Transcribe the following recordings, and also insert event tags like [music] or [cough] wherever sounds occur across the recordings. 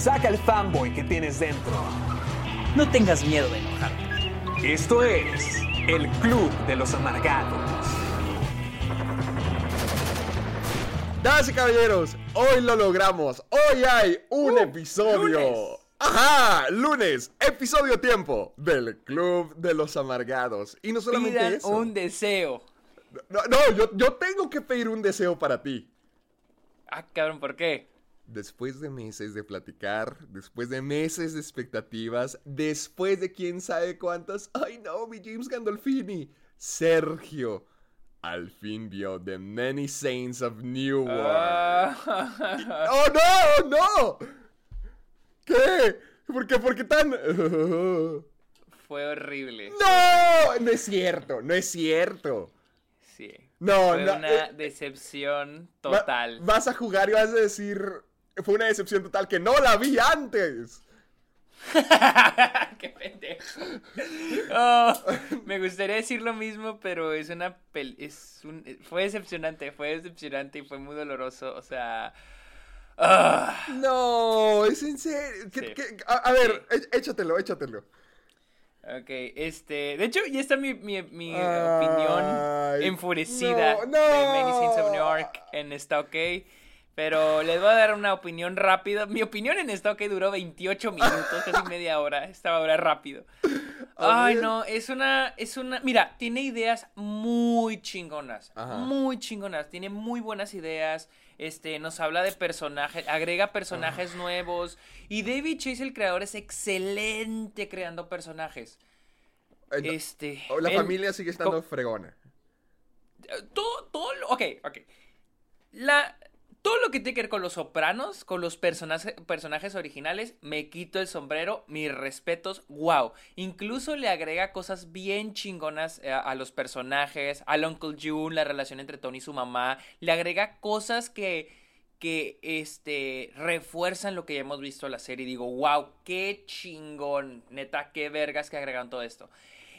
Saca el fanboy que tienes dentro. No tengas miedo de enojarte. Esto es el Club de los Amargados. Damas y caballeros, hoy lo logramos. Hoy hay un episodio. Ajá, lunes, episodio tiempo del Club de los Amargados. Y no solamente Pidan eso. un deseo. No, no, yo, yo tengo que pedir un deseo para ti. Ah, cabrón, ¿por qué? Después de meses de platicar, después de meses de expectativas, después de quién sabe cuántas. Ay, no, mi James Gandolfini. Sergio. Al fin vio The Many Saints of Newark. Ah, ¡Oh, no! ¡No! ¿Qué? ¿Por qué? ¿Por qué tan.? fue horrible. ¡No! No es cierto, no es cierto. Sí. No, fue no, una eh, decepción Va- total. vas a jugar y vas a decir. Fue una decepción total que no la vi antes. [laughs] ¡Qué pendejo! Oh, me gustaría decir lo mismo, pero es una pel es un fue decepcionante, fue decepcionante y fue muy doloroso, o sea, ah. No, es en serio. ¿Qué- Sí. qué- A, a ver, é- échatelo, échatelo. Ok, este, de hecho ya está mi, mi, mi Ay, opinión enfurecida no, de no. Saints of New York en Está OK, pero les voy a dar una opinión rápida. Mi opinión en Está OK duró 28 minutos, casi [laughs] media hora, estaba ahora rápido. Ay, no, es una, es una, mira, tiene ideas muy chingonas, Ajá. muy chingonas, tiene muy buenas ideas, este, nos habla de personajes, agrega personajes nuevos, y David Chase, el creador, es excelente creando personajes. Eh, Este, La él- familia sigue estando fregona. todo, todo, lo- ok, ok. La, todo lo que tiene que ver con los sopranos, con los personajes, originales, me quito el sombrero, mis respetos, wow. Incluso le agrega cosas bien chingonas eh, a, los personajes, al Uncle June, la relación entre Tony y su mamá, le agrega cosas que, que, este, refuerzan lo que ya hemos visto en la serie. Digo, wow, qué chingón, neta, qué vergas que agregan todo esto.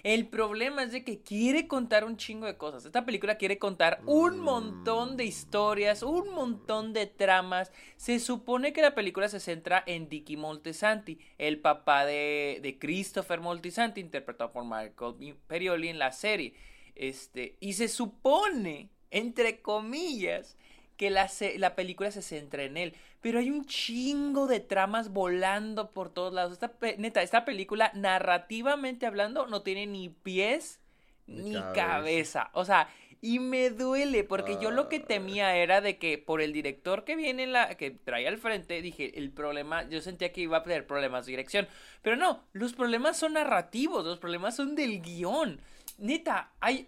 El problema es de que quiere contar un chingo de cosas. Esta película quiere contar un montón de historias, un montón de tramas. Se supone que la película se centra en Dicky Moltisanti, el papá de, de Christopher Moltisanti, interpretado por Michael Imperioli en la serie. Este, y se supone, entre comillas, que la, la película se centra en él. Pero hay un chingo de tramas volando por todos lados. Esta, neta, esta película, narrativamente hablando, no tiene ni pies Ni ni cabeza. cabeza. O sea, y me duele porque yo lo que Ah. temía era de que por el director que viene en la que trae al frente, dije, el problema, yo sentía que iba a tener problemas de dirección, pero no, los problemas son narrativos, los problemas son del guion. Neta, hay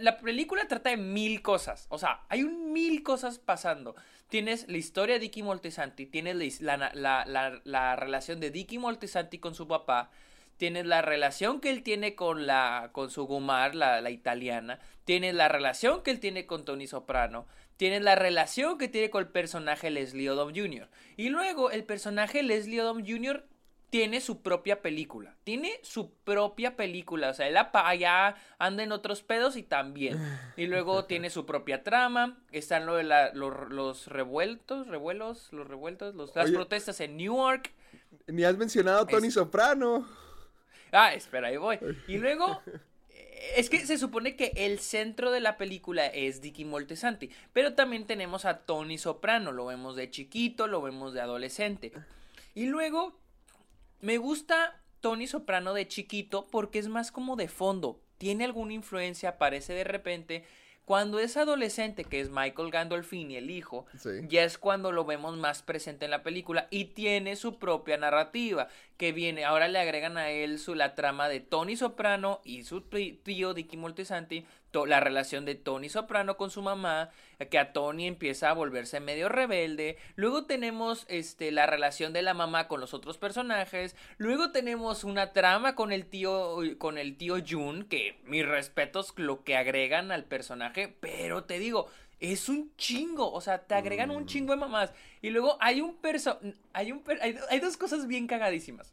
la película trata de mil cosas. O sea, hay un mil cosas pasando. Tienes la historia de Dicky Moltisanti, tienes la, la, la- la- la relación de Dicky Moltisanti con su papá, tienes la relación que él tiene con, la, con su Gumar, la, la italiana, tienes la relación que él tiene con Tony Soprano, tienes la relación que tiene con el personaje Leslie Odom Jr. Y luego el personaje Leslie Odom Jr tiene su propia película. Tiene su propia película. O sea, él allá anda en otros pedos y también. [sighs] Y luego tiene su propia trama. Están lo de la- los, los revueltos, revuelos, los revueltos, los- las Oye. protestas en Newark. Ni has mencionado a Tony Es- Soprano. Ah, espera, ahí voy. Y luego, [laughs] es que se supone que el centro de la película es Dicky Moltesanti, pero también tenemos a Tony Soprano, lo vemos de chiquito, lo vemos de adolescente. Y luego, me gusta Tony Soprano de chiquito porque es más como de fondo, tiene alguna influencia, aparece de repente. Cuando es adolescente, que es Michael Gandolfini, el hijo, Sí. ya es cuando lo vemos más presente en la película y tiene su propia narrativa que viene, ahora le agregan a él su la trama de Tony Soprano y su tío Dicky Moltisanti, la relación de Tony Soprano con su mamá, que a Tony empieza a volverse medio rebelde, luego tenemos este la relación de la mamá con los otros personajes, luego tenemos una trama con el tío con el tío Jun, que mis respetos lo que agregan al personaje, pero te digo, es un chingo, o sea, te agregan un chingo de mamás. Y luego hay un perso hay un per- hay, hay dos cosas bien cagadísimas.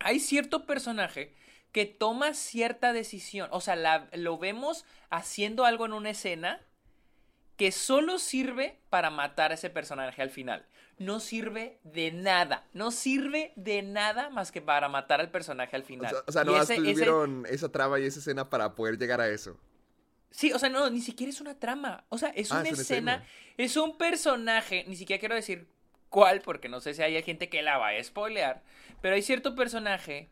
Hay cierto personaje que toma cierta decisión, o sea, la- lo vemos haciendo algo en una escena que solo sirve para matar a ese personaje al final. No sirve de nada, no sirve de nada más que para matar al personaje al O final. sea, o sea, no ese- ese- tuvieron esa traba y esa escena para poder llegar a eso. Sí, o sea, no, ni siquiera es una trama. O sea, es Ah, una es una escena, escena. es un personaje, ni siquiera quiero decir cuál, porque no sé si hay gente que la va a spoilear, pero hay cierto personaje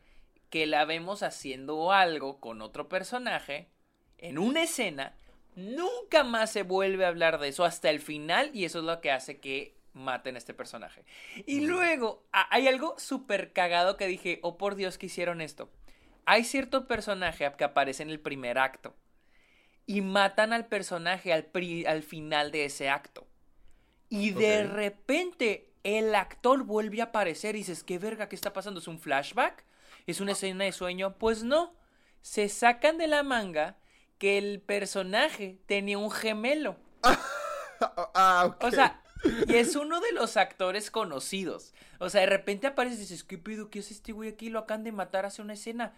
que la vemos haciendo algo con otro personaje en una escena, nunca más se vuelve a hablar de eso hasta el final y eso es lo que hace que maten a este personaje. Y luego hay algo súper cagado que dije, oh por Dios que hicieron esto. Hay cierto personaje que aparece en el primer acto y matan al personaje al, pri- al final de ese acto. Y de repente el actor vuelve a aparecer y dices, ¿qué verga? ¿Qué está pasando? ¿Es un flashback? ¿Es una escena de sueño? Pues no. Se sacan de la manga que el personaje tenía un gemelo. [laughs] Ah, ok. O sea, y es uno de los actores conocidos. O sea, de repente aparece y dices, ¿qué pido? ¿Qué es este güey aquí? Lo acaban de matar hace una escena.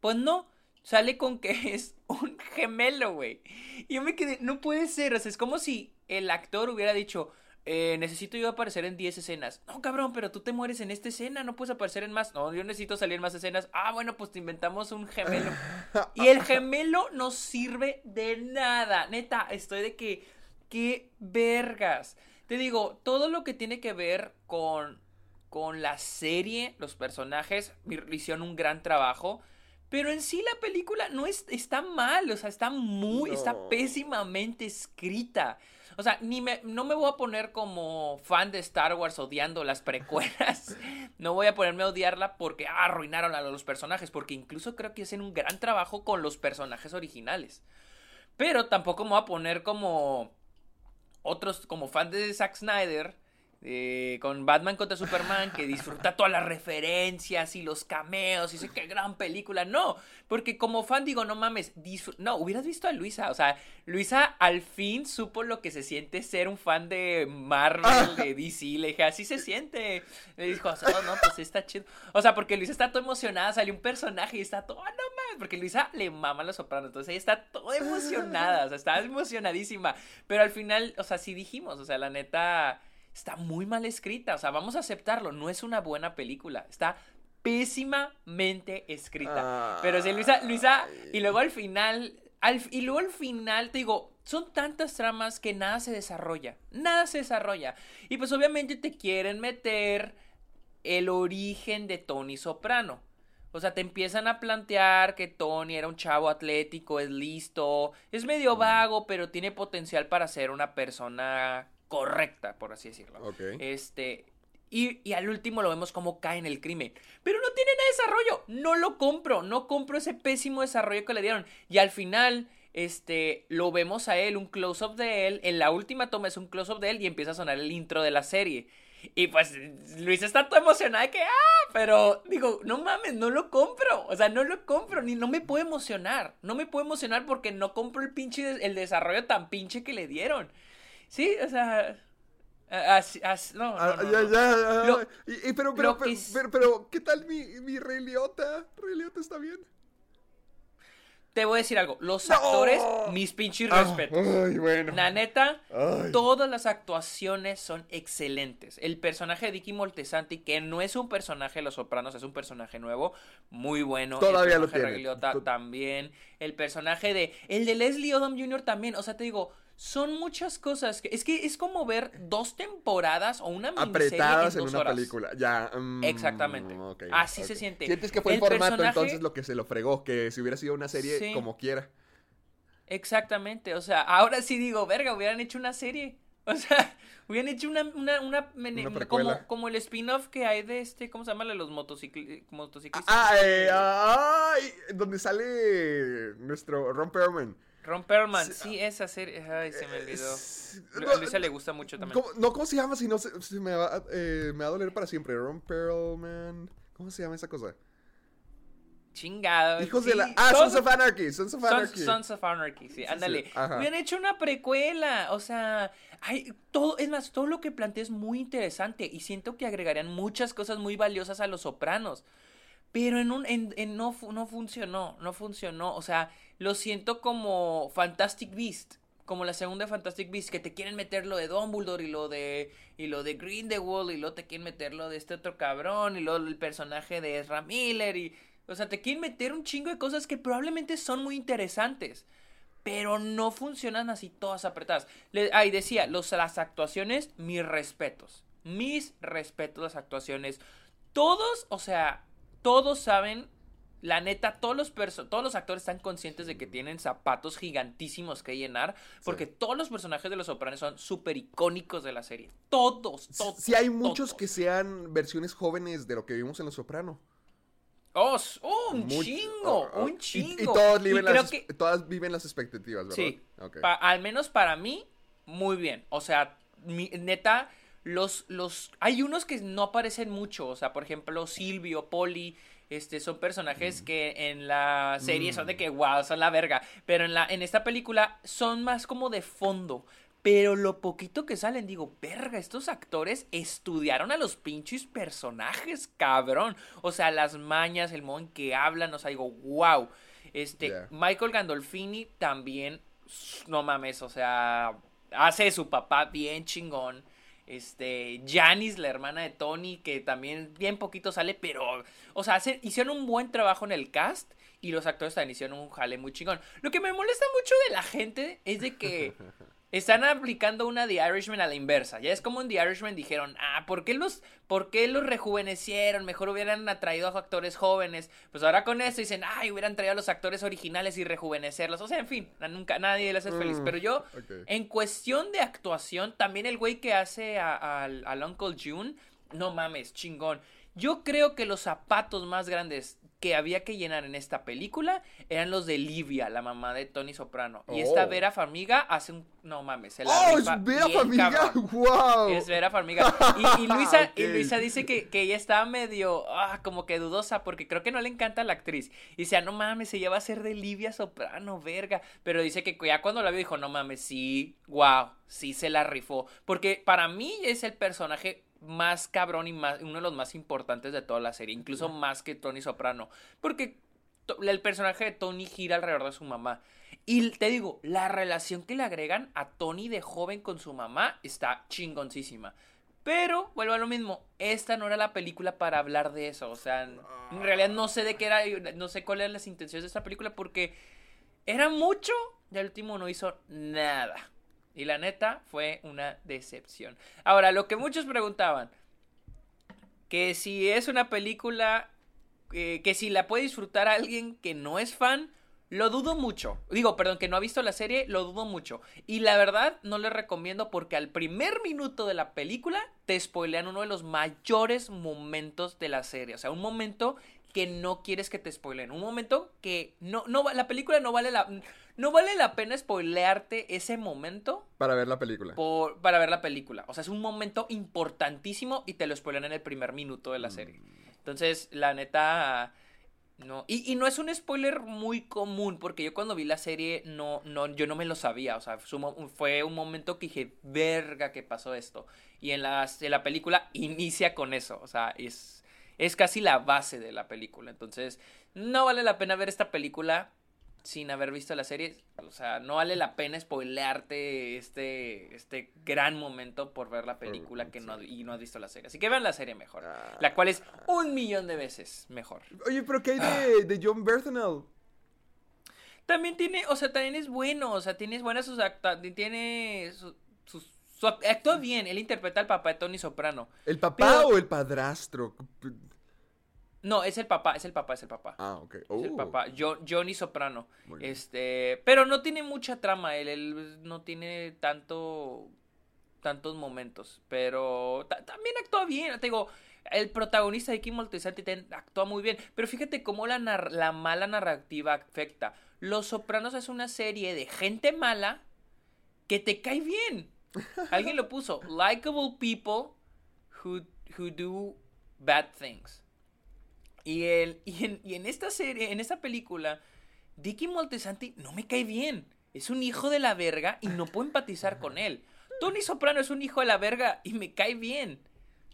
Pues no, sale con que [laughs] es un gemelo, güey. Y yo me quedé, no puede ser. O sea, es como si el actor hubiera dicho, eh, necesito yo aparecer en 10 escenas. No, cabrón, pero tú te mueres en esta escena, no puedes aparecer en más. No, yo necesito salir en más escenas. Ah, bueno, pues te inventamos un gemelo. [laughs] Y el gemelo no sirve de nada. Neta, estoy de que. ¡Qué vergas! Te digo, todo lo que tiene que ver con, con la serie, los personajes, hicieron un gran trabajo. Pero en sí la película no es, está mal, o sea, está muy, está pésimamente escrita. O sea, ni me, no me voy a poner como fan de Star Wars odiando las precuelas. [laughs] No voy a ponerme a odiarla porque ah, arruinaron a los personajes, porque incluso creo que hacen un gran trabajo con los personajes originales. Pero tampoco me voy a poner como otros, como fan de Zack Snyder, eh, con Batman contra Superman, que disfruta todas las referencias y los cameos y dice qué gran película. No, porque como fan digo, no mames, no, hubieras visto a Luisa. O sea, Luisa al fin supo lo que se siente ser un fan de Marvel, de [laughs] DC. Le dije, así se siente. Le dijo, oh, no, pues está chido. O sea, porque Luisa está toda emocionada, salió un personaje y está todo, ah, no mames, porque Luisa le mama a los sopranos. Entonces ella está toda emocionada, o sea, está emocionadísima. Pero al final, o sea, sí dijimos, o sea, la neta está muy mal escrita. O sea, vamos a aceptarlo. No es una buena película. Está pésimamente escrita. Pero sí, Luisa, Luisa, y luego al final, al- y luego al final, te digo, son tantas tramas que nada se desarrolla. Nada se desarrolla. Y pues obviamente te quieren meter el origen de Tony Soprano. O sea, te empiezan a plantear que Tony era un chavo atlético, es listo, es medio vago, pero tiene potencial para ser una persona correcta, por así decirlo. Este. Y, y al último lo vemos como cae en el crimen. Pero no tiene nada de desarrollo. No lo compro. No compro ese pésimo desarrollo que le dieron. Y al final, este, lo vemos a él, un close-up de él. En la última toma es un close-up de él y empieza a sonar el intro de la serie. Y pues Luis está todo emocionada de que, ah, pero digo, no mames, no lo compro. O sea, no lo compro, ni no me puedo emocionar. No me puedo emocionar porque no compro el pinche, el desarrollo tan pinche que le dieron. Sí, o sea, así, así- no, no, Ah, no, ya, ya, Lo- y, pero, pero, pero, es- pero, pero, ¿qué tal mi, mi Rey Liotta? ¿Rey Liotta está bien? Te voy a decir algo, los actores, mis pinches Ah, respetos. Ay, bueno. La neta, Ay. todas las actuaciones son excelentes. El personaje de Dicky Moltesanti, que no es un personaje de Los Sopranos, es un personaje nuevo, muy bueno. Todavía el lo personaje de. Ray Liotta también. El personaje de... El de Leslie Odom Jr. también. O sea, te digo, son muchas cosas. Que, es que es como ver dos temporadas o una Apretadas en dos una horas. película. Ya. mm, Exactamente. ok, Así ok. se siente. Sientes que fue el, El formato personaje- entonces lo que se lo fregó, que si hubiera sido una serie Sí. como quiera. exactamente. O sea, ahora sí digo, verga, hubieran hecho una serie. O sea, [laughs] hubieran hecho una, una, una, Una como, como el spin-off que hay de este, ¿cómo se llama? De los motocicli- motociclistas. Ah, eh, ay, donde sale nuestro Ron Perlman. Ron Perlman, Sí, sí, esa serie. Ay, se me olvidó. A no, Luisa le gusta mucho también. ¿cómo- no, ¿cómo se llama? Si no, se, me, va, a- eh, me va a doler para siempre. Ron Perlman. ¿Cómo se llama esa cosa? Chingado. Hijos de la... Ah, Sons- Sons of Anarchy. Sons of Anarchy. Sons of Anarchy, sí, ándale. sí. Hubieran hecho una precuela, o sea, hay todo, es más, todo lo que plantea es muy interesante y siento que agregarían muchas cosas muy valiosas a Los Sopranos. Pero en un, en, en no, no funcionó, no funcionó, o sea, lo siento como Fantastic Beast, como la segunda Fantastic Beast, que te quieren meter lo de Dumbledore y lo de, y lo de Grindelwald y luego te quieren meter lo de este otro cabrón y luego el personaje de Ezra Miller y, o sea, te quieren meter un chingo de cosas que probablemente son muy interesantes. Pero no funcionan así todas apretadas. Le, ahí decía, los, las actuaciones, mis respetos. Mis respetos las actuaciones. Todos, o sea, todos saben, la neta, todos los, todos los actores están conscientes de que tienen zapatos gigantísimos que llenar. Porque todos los personajes de Los Sopranos son súper icónicos de la serie. Todos, todos. Sí, hay muchos todos. que sean versiones jóvenes de lo que vimos en Los Soprano. Oh, oh, un Much- chingo, oh, oh. un Y- chingo. Y, todos, Y viven creo las, que- todas viven las expectativas, ¿verdad? Sí. Al menos para mí, muy bien. O sea, mi- neta, los, los. Hay unos que no aparecen mucho. O sea, por ejemplo, Silvio, Poli. Este, son Mm. personajes que en la serie son de que wow, son la verga. Pero en la, en esta película son más como de fondo. Pero lo poquito que salen, digo, verga, estos actores estudiaron a los pinches personajes, cabrón. O sea, las mañas, el modo en que hablan, o sea, digo, wow. Este. Michael Gandolfini también, no mames, o sea, hace de su papá bien chingón. Este, Janice, la hermana de Tony, que también bien poquito sale, pero, o sea, hicieron un buen trabajo en el cast y los actores también hicieron un jale muy chingón. Lo que me molesta mucho de la gente es de que [laughs] están aplicando una The Irishman a la inversa. Ya es como en The Irishman dijeron, ah, ¿por qué los, por qué los rejuvenecieron? Mejor hubieran atraído a actores jóvenes. Pues ahora con esto dicen, ay, hubieran traído a los actores originales y rejuvenecerlos. O sea, en fin, a nunca nadie les hace feliz. Mm, Pero yo, en cuestión de actuación, también el güey que hace a- al, al Uncle June, no mames, chingón. Yo creo que los zapatos más grandes que había que llenar en esta película eran los de Livia, la mamá de Tony Soprano. Y esta Oh. Vera Farmiga hace un... No mames, se la ¡Oh, rifa es Vera Farmiga! cabrón. [laughs] ¡Wow! Es Vera Farmiga. Y, y [laughs] Luisa, y. Luisa dice que, que ella estaba medio, ah, como que dudosa, porque creo que no le encanta la actriz. Y dice, ah, no mames, ella va a ser de Livia Soprano, verga. Pero dice que ya cuando la vio dijo, no mames, sí, wow, sí se la rifó. Porque para mí es el personaje más cabrón y más, uno de los más importantes de toda la serie, incluso más que Tony Soprano. Porque el personaje de Tony gira alrededor de su mamá. Y te digo, la relación que le agregan a Tony de joven con su mamá está chingoncísima. Pero, vuelvo a lo mismo, esta no era la película para hablar de eso. O sea, en realidad no sé de qué era, no sé cuáles eran las intenciones de esta película porque era mucho y al último no hizo nada. Y la neta fue una decepción. Ahora, lo que muchos preguntaban, que si es una película eh, que si la puede disfrutar alguien que no es fan, lo dudo mucho. Digo, perdón, que no ha visto la serie, lo dudo mucho. Y la verdad, no le recomiendo porque al primer minuto de la película te spoilean uno de los mayores momentos de la serie. O sea, un momento que no quieres que te spoileen. Un momento que no, no la película no vale la, no vale la pena spoilearte ese momento Para ver la película. por- para ver la película. O sea, es un momento importantísimo y te lo spoilan en el primer minuto de la serie. Entonces, la neta. No. Y, y no es un spoiler muy común, porque yo cuando vi la serie, no, no, yo no me lo sabía. O sea, fue un mo- fue un momento que dije, verga, que pasó esto. Y en la, en la película inicia con eso. O sea, es, es casi la base de la película. Entonces, no vale la pena ver esta película sin haber visto la serie. O sea, no vale la pena spoilearte este, este gran momento por ver la película que no, y no has visto la serie. Así que vean la serie mejor. Ah. La cual es un millón de veces mejor. Oye, pero ¿qué hay de, de John Berthenel? También tiene, o sea, también es bueno. O sea, tiene buenas sus acta, tiene su- sus... su- actúa bien, él interpreta al papá de Tony Soprano. ¿El papá Pero- o el padrastro? No, es el papá, es el papá, es el papá. Ah, ok. Es el Oh, papá, Jo- Johnny Soprano. Este, pero no tiene mucha trama, él, él no tiene tanto tantos momentos, pero ta- también actúa bien, te digo, el protagonista de Kim Moltisanti actúa muy bien, pero fíjate cómo la, nar- la mala narrativa afecta. Los Sopranos es una serie de gente mala que te cae bien. [laughs] Alguien lo puso, likable people who, who do bad things. Y, el, y, en, esta serie, en esta película, Dicky Moltesanti no me cae bien. Es un hijo de la verga y no puedo empatizar con él. Tony Soprano es un hijo de la verga y me cae bien.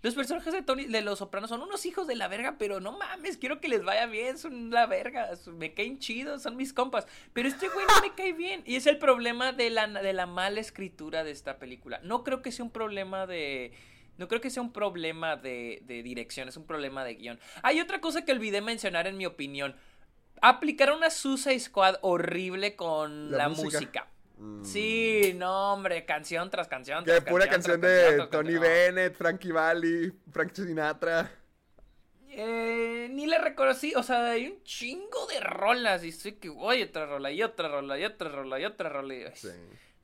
Los personajes de Tony de los Sopranos son unos hijos de la verga, pero no mames, quiero que les vaya bien, son la verga, me caen chidos, son mis compas. Pero este güey no me cae bien. Y es el problema de la, de la mala escritura de esta película. No creo que sea un problema de. No creo que sea un problema de, de dirección, es un problema de guion. Hay otra cosa que olvidé mencionar en mi opinión. Aplicaron una Suicide Squad horrible con La la, música. música. Mm. Sí, no, hombre, canción tras canción. Que pura canción de Tony canción. Bennett, Frankie Valli, Frank Sinatra. Eh, ni la reconocí, o sea, hay un chingo de rolas y estoy que voy otra rola y otra rola y otra rola y otra rola. y- Sí.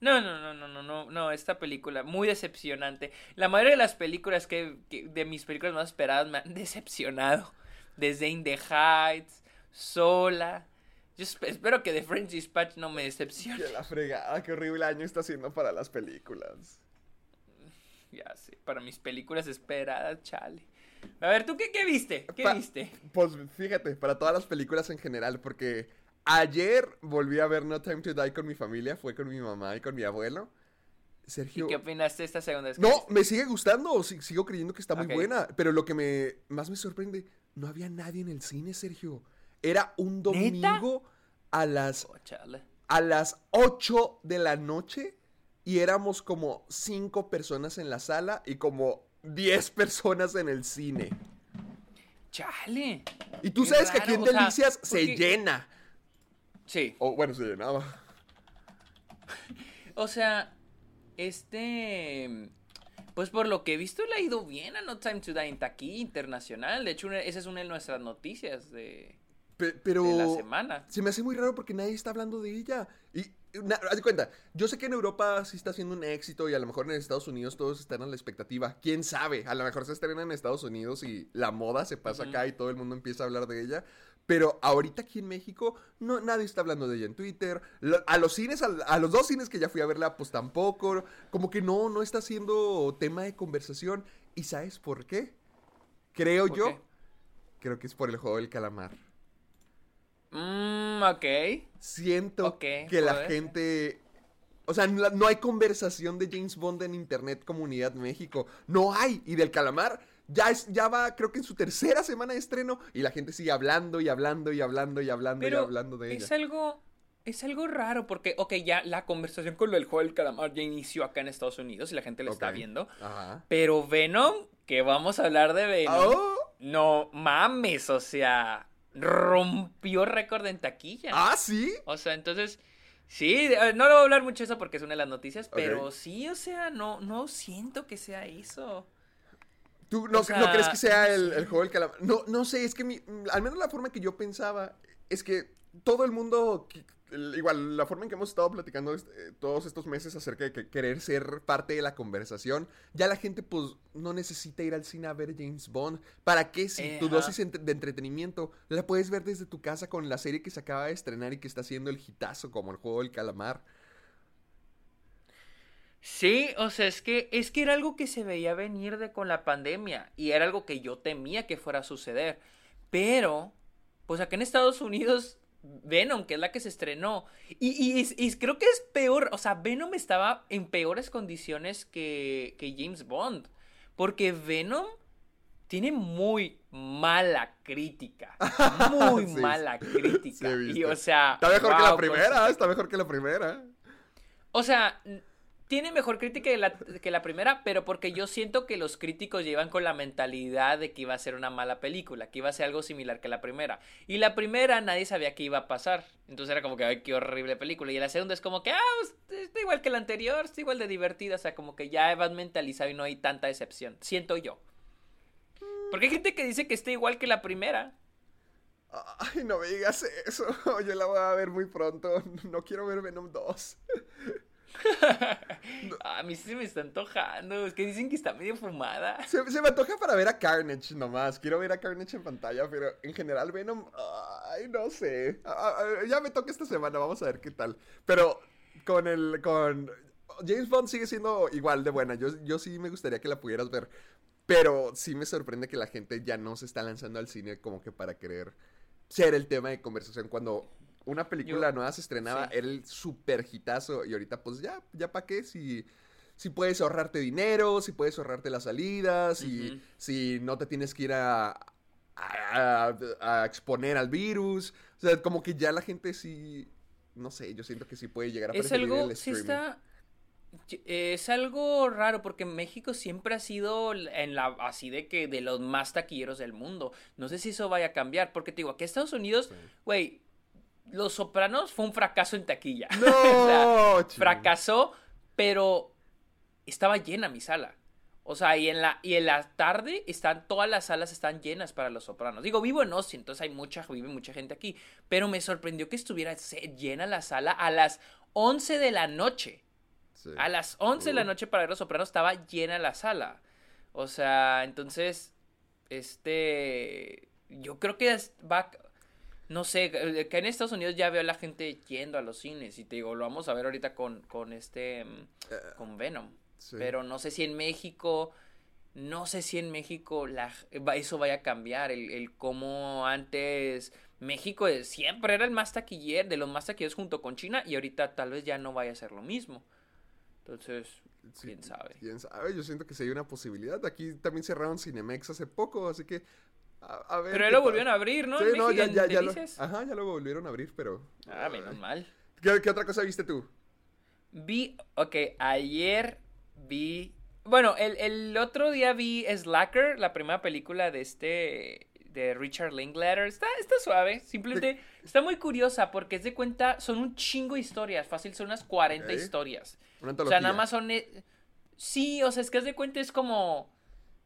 No, no, no, no, no, no, no, esta película muy decepcionante. La mayoría de las películas que, que- de mis películas más esperadas me han [laughs] decepcionado. Desde In the Heights, Sola. Yo esp- espero que The French Dispatch no me decepcione. Que la fregada, qué horrible año está haciendo para las películas. [laughs] Ya sé, para mis películas esperadas, chale. A ver, ¿tú qué, qué viste? ¿Qué Pa- viste? Pues fíjate, para todas las películas en general, porque ayer volví a ver No Time to Die con mi familia, fue con mi mamá y con mi abuelo. ¿Y Sergio. qué opinaste de esta segunda vez No, me sigue gustando, si- sigo creyendo que está muy buena, pero lo que me más me sorprende, no había nadie en el cine, Sergio. Era un ¿Neta? domingo a las Oh, a las 8 de la noche y éramos como 5 personas en la sala y como 10 personas en el cine. Chale. Y tú Qué sabes que aquí en sea, Delicias se porque- llena. Sí. O bueno, se llenaba. O sea, este. Pues por lo que he visto le ha ido bien a No Time to Die en taquilla internacional. De hecho, una- esa es una de nuestras noticias de, Pe- pero de la semana. se me hace muy raro porque nadie está hablando de ella. Y haz de cuenta, yo sé que en Europa sí está siendo un éxito y a lo mejor en Estados Unidos todos están a la expectativa. ¿Quién sabe? A lo mejor se estrena en Estados Unidos y la moda se pasa acá y todo el mundo empieza a hablar de ella. Pero ahorita aquí en México no, nadie está hablando de ella en Twitter. Lo- a los cines, a, a los dos cines que ya fui a verla, pues tampoco. Como que no, no está siendo tema de conversación. ¿Y sabes por qué? Creo ¿Por yo. qué? Creo que es por el juego del calamar. Mmm, ok. Siento que la gente... O sea, no hay conversación de James Bond en Internet Comunidad México. No hay. Y del calamar ya, es, ya va, creo que en su tercera semana de estreno. Y la gente sigue hablando y hablando y hablando y hablando y hablando de ella. es algo. Es algo raro porque, ok, ya la conversación con lo del juego del calamar ya inició acá en Estados Unidos y la gente lo está viendo. Ajá. Pero Venom, que vamos a hablar de Venom. Oh, No mames, o sea, rompió récord en taquilla. ah, sí. O sea, entonces, sí, eh, no le voy a hablar mucho de eso porque es una de las noticias, pero sí, o sea, no, no siento que sea eso. ¿Tú no, O sea, no crees que sea el, juego del calamar? No, no sé, es que mi- al menos la forma que yo pensaba es que todo el mundo, igual la forma en que hemos estado platicando est- eh, todos estos meses acerca de que querer ser parte de la conversación, ya la gente pues no necesita ir al cine a ver James Bond. ¿Para qué? Si tu Ajá. dosis de entretenimiento la puedes ver desde tu casa con la serie que se acaba de estrenar y que está haciendo el hitazo como el juego del calamar. Sí, o sea, es que, es que era algo que se veía venir de con la pandemia y era algo que yo temía que fuera a suceder. Pero, pues acá en Estados Unidos, Venom, que es la que se estrenó, y, y, y creo que es peor, o sea, Venom estaba en peores condiciones que, que James Bond, porque Venom tiene muy mala crítica, [laughs] muy Sí, mala crítica. sí y o sea, Está mejor que la con primera, está mejor que la primera. o sea, tiene mejor crítica que la, que la primera, pero porque yo siento que los críticos llevan con la mentalidad de que iba a ser una mala película, que iba a ser algo similar que la primera. Y la primera nadie sabía qué iba a pasar. Entonces era como que, ay, qué horrible película. Y la segunda es como que, ah, pues, está igual que la anterior, está igual de divertida. O sea, como que ya vas mentalizado y no hay tanta decepción. Siento yo. Porque hay gente que dice que está igual que la primera. Ay, no me digas eso. [laughs] Yo la voy a ver muy pronto. No quiero ver Venom 2. [laughs] [laughs] a mí sí me está antojando. Es que dicen que está medio fumada. Se, me antoja para ver a Carnage nomás. Quiero ver a Carnage en pantalla, pero en general Venom. Ay, no sé. ya me toca esta semana, vamos a ver qué tal. Pero con el. con. James Bond sigue siendo igual de buena. Yo, yo sí me gustaría que la pudieras ver. Pero sí me sorprende que la gente ya no se está lanzando al cine como que para querer ser el tema de conversación cuando una película nueva se estrenaba, era el super hitazo y ahorita pues ya, ya para qué si, si puedes ahorrarte dinero, si puedes ahorrarte las salidas, y si no te tienes que ir a, a, exponer al virus, o sea, como que ya la gente sí, no sé, yo siento que sí puede llegar a es algo, el streaming. está es algo raro porque México siempre ha sido en la así de que de los más taquilleros del mundo. No sé si eso vaya a cambiar porque te digo, aquí Estados Unidos, güey, los Sopranos fue un fracaso en taquilla. No, [laughs] fracasó, pero estaba llena mi sala. O sea, y en la, y en la tarde están, todas las salas están llenas para los sopranos. Digo, vivo en Austin, entonces hay mucha, vive mucha gente aquí. Pero me sorprendió que estuviera llena la sala a las 11 de la noche. A las 11 de la noche para ver los sopranos estaba llena la sala. O sea, entonces, este, yo creo que va, no sé, eh, que en Estados Unidos ya veo a la gente yendo a los cines y te digo, lo vamos a ver ahorita con, con este, mm, eh, con Venom. Pero no sé si en México, no sé si en México la, eso vaya a cambiar, el, el cómo antes México siempre era el más taquiller, de los más taquilleros junto con China y ahorita tal vez ya no vaya a ser lo mismo. Entonces, quién sabe. Quién sabe, yo siento que sí hay una posibilidad. Aquí también cerraron Cinemex hace poco, así que pero ya lo volvieron a abrir, ¿no? Sí, no, ya, ya, ya lo, ajá, ya lo volvieron a abrir, pero... Ah, menos mal. ¿Qué, ¿Qué, otra cosa viste tú? Vi, ok, ayer vi... Bueno, el, el otro día vi Slacker, la primera película de este de Richard Linklater. Está, está suave, simplemente está muy curiosa porque es de cuenta, son un chingo de historias, fácil, son unas 40 historias. Una o sea, nada más son... Eh, sí, o sea, es que es de cuenta es como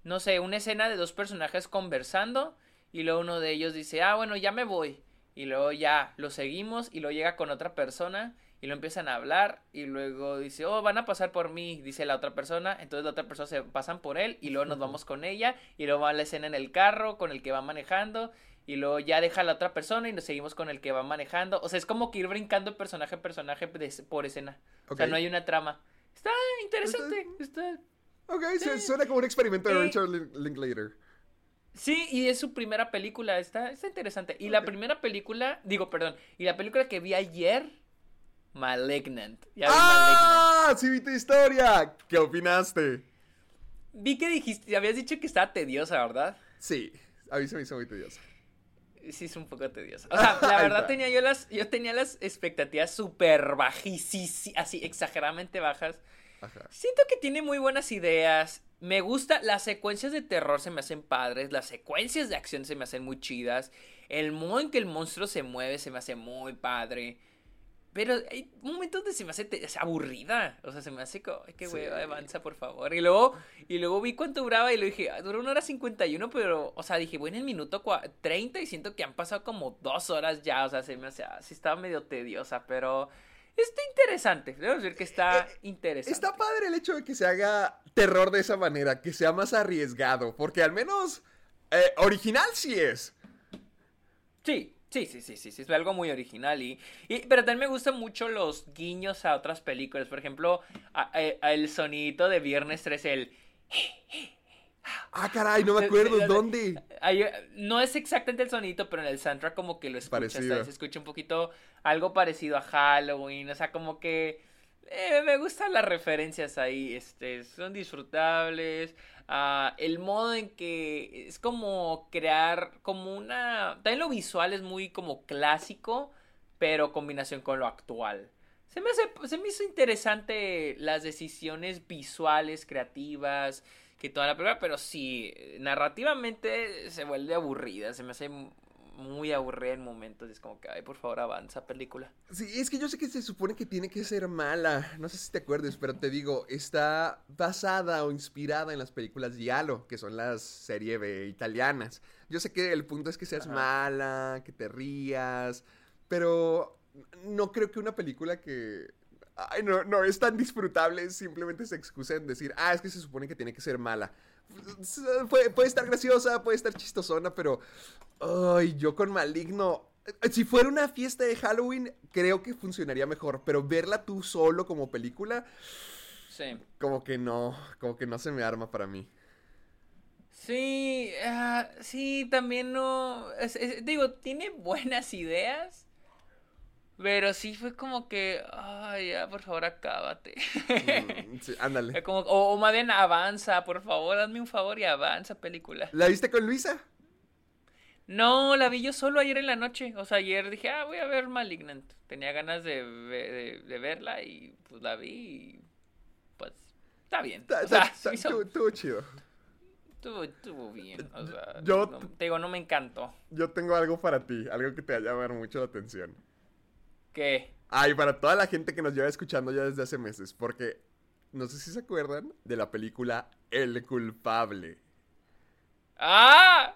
no sé, una escena de dos personajes conversando y luego uno de ellos dice, ah, bueno, ya me voy. Y luego ya lo seguimos y luego llega con otra persona y lo empiezan a hablar y luego dice, oh, van a pasar por mí, dice la otra persona. Entonces la otra persona se pasan por él y luego nos vamos con ella y luego va la escena en el carro con el que va manejando y luego ya deja a la otra persona y nos seguimos con el que va manejando. O sea, es como que ir brincando personaje a personaje por escena. O sea, no hay una trama. Está interesante. Está Ok, suena como un experimento de Richard Linklater. Sí, y es su primera película, está, está interesante. Y la primera película, digo, perdón, y la película que vi ayer, Malignant. ¿Ya ¡Ah! Sí, vi tu historia. ¿Qué opinaste? Vi que dijiste, habías dicho que estaba tediosa, ¿verdad? Sí, a mí se me hizo muy tediosa. Sí, es un poco tediosa. O sea, [laughs] la verdad tenía yo las, yo tenía las expectativas súper bajísimas, así exageradamente bajas. Siento que tiene muy buenas ideas. Me gusta, las secuencias de terror se me hacen padres, las secuencias de acción se me hacen muy chidas, el modo en que el monstruo se mueve se me hace muy padre. Pero hay momentos donde se me hace aburrida. O sea, se me hace como, ay, qué hueva, avanza, por favor. Y luego, y luego vi cuánto duraba y lo dije, ah, duró una hora 51, pero, o sea, dije, bueno, en el minuto 30 y siento que han pasado como dos horas ya. O sea, se me hace, así estaba medio tediosa, pero Está interesante, debo decir que está eh, interesante. Está padre el hecho de que se haga terror de esa manera, que sea más arriesgado, porque al menos eh, original sí es. Sí, sí, sí, sí, sí, sí, es algo muy original y, pero también me gustan mucho los guiños a otras películas, por ejemplo, eh, el sonidito de Viernes 3, el... Ah, caray, no me acuerdo. ¿Dónde? no es exactamente el sonido, pero en el soundtrack como que lo escuchas. Se escucha un poquito algo parecido a Halloween. O sea, como que eh, me gustan las referencias ahí. Este, son disfrutables. Ah, el modo en que es como crear como una... También lo visual es muy como clásico, pero combinación con lo actual. Se me, hace, se me hizo interesante las decisiones visuales, creativas que toda la película, pero sí, narrativamente se vuelve aburrida, se me hace muy aburrida en momentos. Es como que, ay, por favor, avanza película. Sí, es que yo sé que se supone que tiene que ser mala. No sé si te acuerdes, pero te digo, está basada o inspirada en las películas Diallo, que son las serie B italianas. Yo sé que el punto es que seas Ajá. mala, que te rías, pero no creo que una película que... Ay, no, no, es tan disfrutable, simplemente se excusa en decir, ah, es que se supone que tiene que ser mala. Puede, puede estar graciosa, puede estar chistosona, pero... Ay, yo con Maligno... Si fuera una fiesta de Halloween, creo que funcionaría mejor, pero verla tú solo como película, Sí. como que no, como que no se me arma para mí. Sí, ah, sí, también no. es- es- digo, tiene buenas ideas. Pero sí fue como que. Ay, ya, por favor, acábate. Mm, sí, ándale. [laughs] Como, o, o más bien avanza, por favor, hazme un favor y avanza, película. ¿La viste con Luisa? No, la vi yo solo ayer en la noche. O sea, ayer dije, ah, voy a ver Malignant. Tenía ganas de, de- de verla y pues la vi y pues está bien. O sea, [laughs] hizo- Estuvo estuvo chido. estuvo, estuvo bien. O sea, Yo- no- te digo, no me encantó. Yo tengo algo para ti, algo que te va a llamar mucho la atención. ¿Qué? Ay, para toda la gente que nos lleva escuchando ya desde hace meses, porque no sé si se acuerdan de la película El culpable. ¡Ah!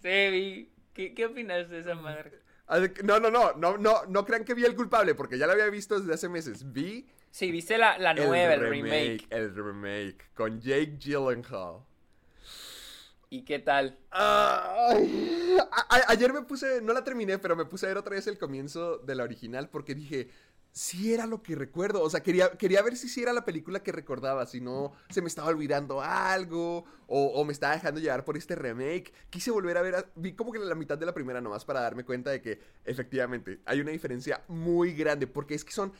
Sí, vi. ¿Qué, qué opinas de esa madre? No, no, no, no, no, no crean que vi El culpable, porque ya la había visto desde hace meses. Vi Sí, viste la, la nueva, el, remake. El remake con Jake Gyllenhaal. ¿Y qué tal? Ay, a- a- ayer me puse, no la terminé, pero me puse a ver otra vez el comienzo de la original porque dije, si era lo que recuerdo. O sea, quería, quería ver si sí era la película que recordaba, si no se me estaba olvidando algo o, o me estaba dejando llevar por este remake. Quise volver a ver, a- vi como que la mitad de la primera nomás para darme cuenta de que efectivamente hay una diferencia muy grande porque es que son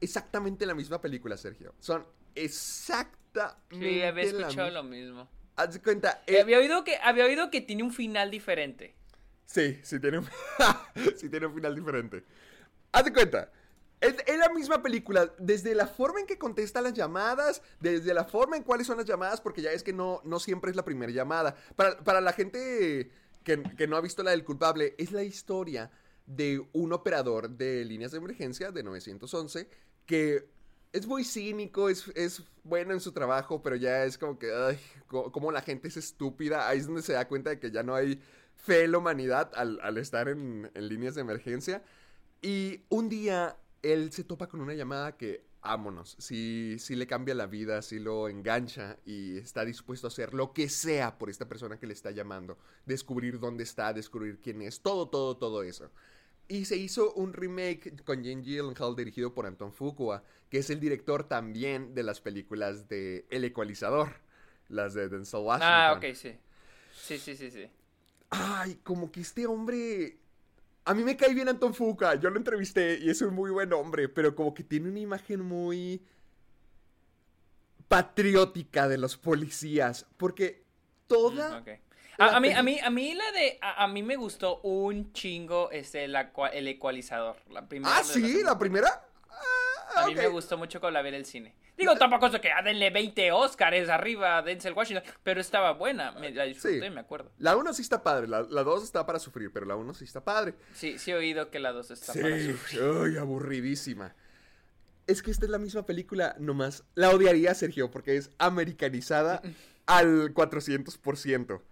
exactamente la misma película, Sergio. Son exactamente Sí, había escuchado lo mismo. Haz de cuenta, eh, había, oído que, había oído que tiene un final diferente. Sí, sí tiene un, [laughs] sí tiene un final diferente. Haz de cuenta. Es, es la misma película, desde la forma en que contesta las llamadas, desde la forma en cuáles son las llamadas, porque ya es que no, no siempre es la primera llamada. Para, para la gente que, que no ha visto la del culpable, es la historia de un operador de líneas de emergencia de 911 que es muy cínico, es, es bueno en su trabajo, pero ya es como que, como la gente es estúpida. Ahí es donde se da cuenta de que ya no hay fe en la humanidad al, al estar en, en líneas de emergencia. Y un día él se topa con una llamada que, vámonos, si, si le cambia la vida, si lo engancha y está dispuesto a hacer lo que sea por esta persona que le está llamando. Descubrir dónde está, descubrir quién es, todo, todo, todo eso. Y se hizo un remake con Jane Gyllenhaal dirigido por Anton Fuqua, que es el director también de las películas de El Ecualizador, las de Denzel Washington. Ah, ok, sí. Sí, sí, sí, sí. Ay, como que este hombre... A mí me cae bien Anton Fuqua, yo lo entrevisté y es un muy buen hombre, pero como que tiene una imagen muy patriótica de los policías, porque toda... La A, a mí, a, peli- mí, a mí la de. A, a mí me gustó un chingo este, la el ecualizador. La primera Ah, sí, la primera... Ah, A mí ok. me gustó mucho con la ver el cine. Digo, tampoco es que ah, denle 20 Oscars arriba a Denzel Washington, pero estaba buena, me la disfruté, Sí. me acuerdo. La 1 sí está padre, la 2 está para sufrir, pero la 1 sí está padre. Sí, sí he oído que la 2 está Sí, para sufrir. ay, aburridísima. Es que esta es la misma película, nomás la odiaría, Sergio, porque es americanizada [laughs] al 400%.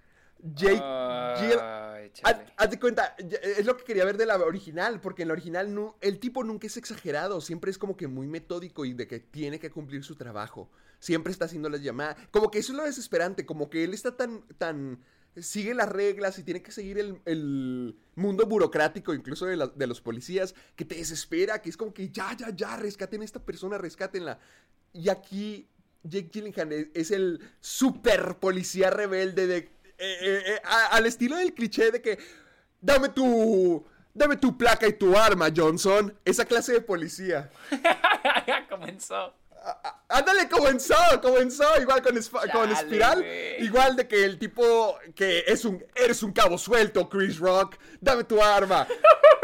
Jake Ay, Haz, de cuenta, es lo que quería ver de la original, porque en la original no, el tipo nunca es exagerado, siempre es como que muy metódico y de que tiene que cumplir su trabajo. Siempre está haciendo las llamadas. Como que eso es lo desesperante, como que él está tan, tan, sigue las reglas y tiene que seguir el, el mundo burocrático, incluso de, la- de los policías, que te desespera, que es como que ya, ya, ya, rescaten a esta persona, rescátenla. Y aquí Jake Gyllenhaal es, es el super policía rebelde de... eh, eh, eh, a- al estilo del cliché de que dame tu dame tu placa y tu arma Johnson esa clase de policía. Ya [laughs] comenzó. Ándale comenzó comenzó igual con, con espiral igual de que el tipo que es un eres un cabo suelto Chris Rock. Dame tu arma [laughs]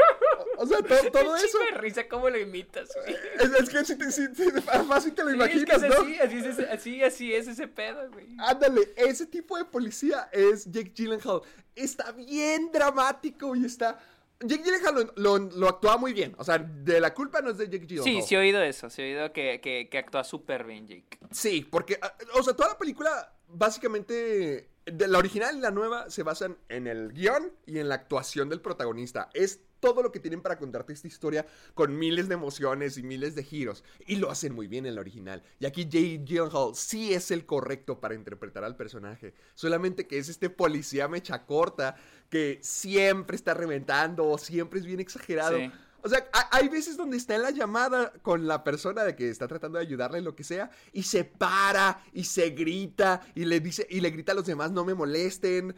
o, sea, to- [laughs] todo eso. De risa, ¿cómo lo imitas, güey? Es, es que [laughs] si te, si te- fácil te lo Sí, imaginas, es que es ¿no? así, así, es, así, así es ese pedo, güey. Ándale, ese tipo de policía es Jake Gyllenhaal. Está bien dramático y está... Jake Gyllenhaal lo, lo, lo actúa muy bien. O sea, de la culpa no es de Jake Gyllenhaal. Sí, sí he oído eso, sí he oído que, que, que actúa súper bien, Jake. Sí, porque, ah, o sea, toda la película, básicamente, de la original y la nueva se basan en el guion y en la actuación del protagonista. Es todo lo que tienen para contarte esta historia con miles de emociones y miles de giros. Y lo hacen muy bien en la original. Y aquí Jay Gyllenhaal sí es el correcto para interpretar al personaje. Solamente que es este policía mecha corta que siempre está reventando o siempre es bien exagerado. Sí. O sea, ha- hay veces donde está en la llamada con la persona de que está tratando de ayudarle, lo que sea, y se para y se grita y le dice y le grita a los demás no me molesten.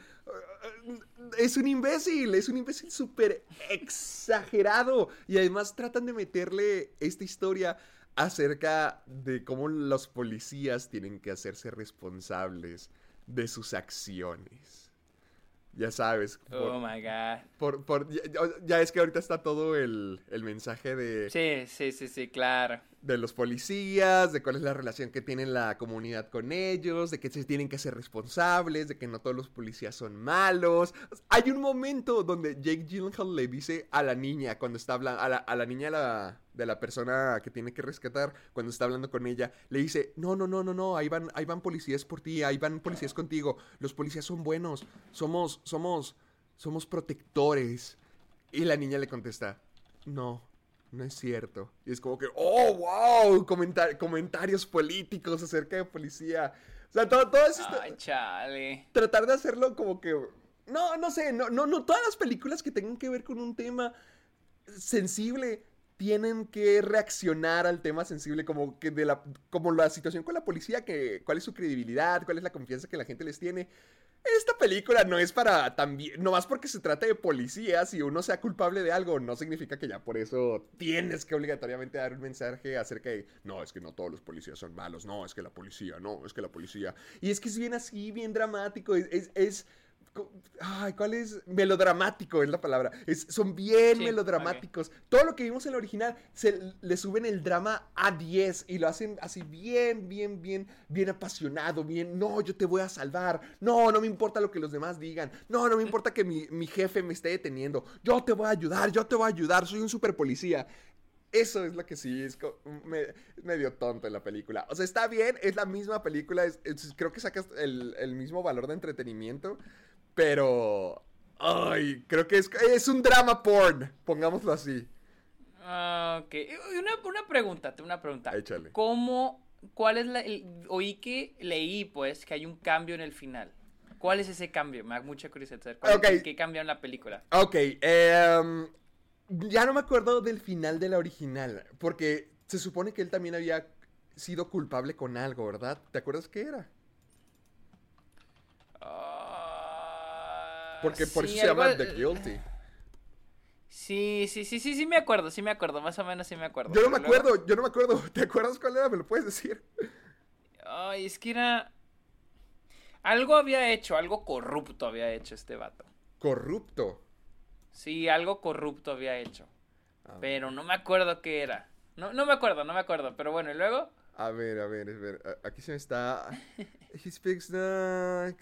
Es un imbécil, es un imbécil súper exagerado. Y además tratan de meterle esta historia acerca de cómo los policías tienen que hacerse responsables de sus acciones. Ya sabes. por- Oh my god. por, por- ya, ya- ya es que ahorita está todo el, el mensaje de, Sí, sí, sí, sí, claro. De los policías, de cuál es la relación que tiene la comunidad con ellos, de que se tienen que ser responsables, de que no todos los policías son malos. Hay un momento donde Jake Gyllenhaal le dice a la niña, cuando está hablando, a la, niña la, de la persona que tiene que rescatar, cuando está hablando con ella, le dice, no, no, no, no, no, ahí van, ahí van policías por ti, ahí van policías contigo, los policías son buenos, somos, somos, somos protectores. Y la niña le contesta, no, no es cierto. Y es como que, oh, wow, comentar- comentarios políticos acerca de policía. O sea, todo, todo es esto- Ay, chale. tratar de hacerlo como que, no, no sé, no, no, no, todas las películas que tengan que ver con un tema sensible tienen que reaccionar al tema sensible como que de la como la situación con la policía que cuál es su credibilidad cuál es la confianza que la gente les tiene esta película no es para también no más porque se trata de policías y uno sea culpable de algo no significa que ya por eso tienes que obligatoriamente dar un mensaje acerca de no es que no todos los policías son malos no es que la policía no es que la policía. Y es que es bien así bien dramático es, es, es Ay, ¿cuál es? Melodramático es la palabra. Es, son bien Sí, melodramáticos. Todo lo que vimos en la original se le suben el drama a 10 y lo hacen así bien, bien, bien, bien apasionado, bien. No, yo te voy a salvar. No, no me importa lo que los demás digan. No, no me importa que mi, mi jefe me esté deteniendo. Yo te voy a ayudar, yo te voy a ayudar. Soy un super policía. Eso es lo que sí es me- medio tonto en la película. O sea, está bien, es la misma película, es- es- creo que sacas el, el mismo valor de entretenimiento, pero... Ay, creo que es, es un drama porn, pongámoslo así. Ah, Ok. Una, una pregunta, una pregunta. Échale. ¿Cómo, cuál es la, el- oí que, leí pues, que hay un cambio en el final. ¿Cuál es ese cambio? Me da mucha curiosidad saber cuál, Ok. qué cambió en la película. Ok, em, ya no me acuerdo del final de la original, porque se supone que él también había sido culpable con algo, ¿verdad? ¿Te acuerdas qué era? Ah, Porque por sí, eso se llama The Guilty. Sí, sí, sí, sí, sí me acuerdo, sí me acuerdo, más o menos sí me acuerdo. Yo no me luego- acuerdo, yo no me acuerdo. [laughs] ¿Te acuerdas cuál era? ¿Me lo puedes decir? Ay, es que era... Algo había hecho, algo corrupto había hecho este vato. Corrupto. Sí, algo corrupto había hecho. Pero no me acuerdo qué era. No, no me acuerdo, no me acuerdo. Pero bueno, y luego... A ver, a ver, a ver. Aquí se me está. [laughs] He speaks the.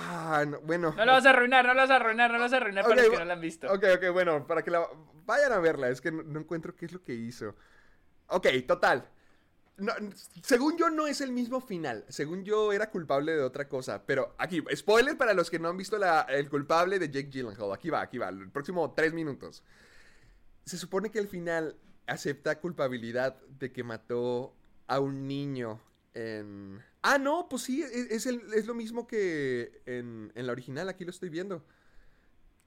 Ah, no, bueno. No lo vas a arruinar, no lo vas a arruinar, no lo vas a arruinar para Ok, los que no la han visto. Ok, ok, bueno, para que la vayan a verla, es que no, no encuentro qué es lo que hizo. Ok, total. No, según yo no es el mismo final, según yo era culpable de otra cosa, pero aquí, spoiler para los que no han visto la- el culpable de Jake Gyllenhaal, aquí va, aquí va, el próximo tres minutos. Se supone que al final acepta culpabilidad de que mató a un niño en... Ah, no, pues sí, es, es el- es lo mismo que en, en la original, aquí lo estoy viendo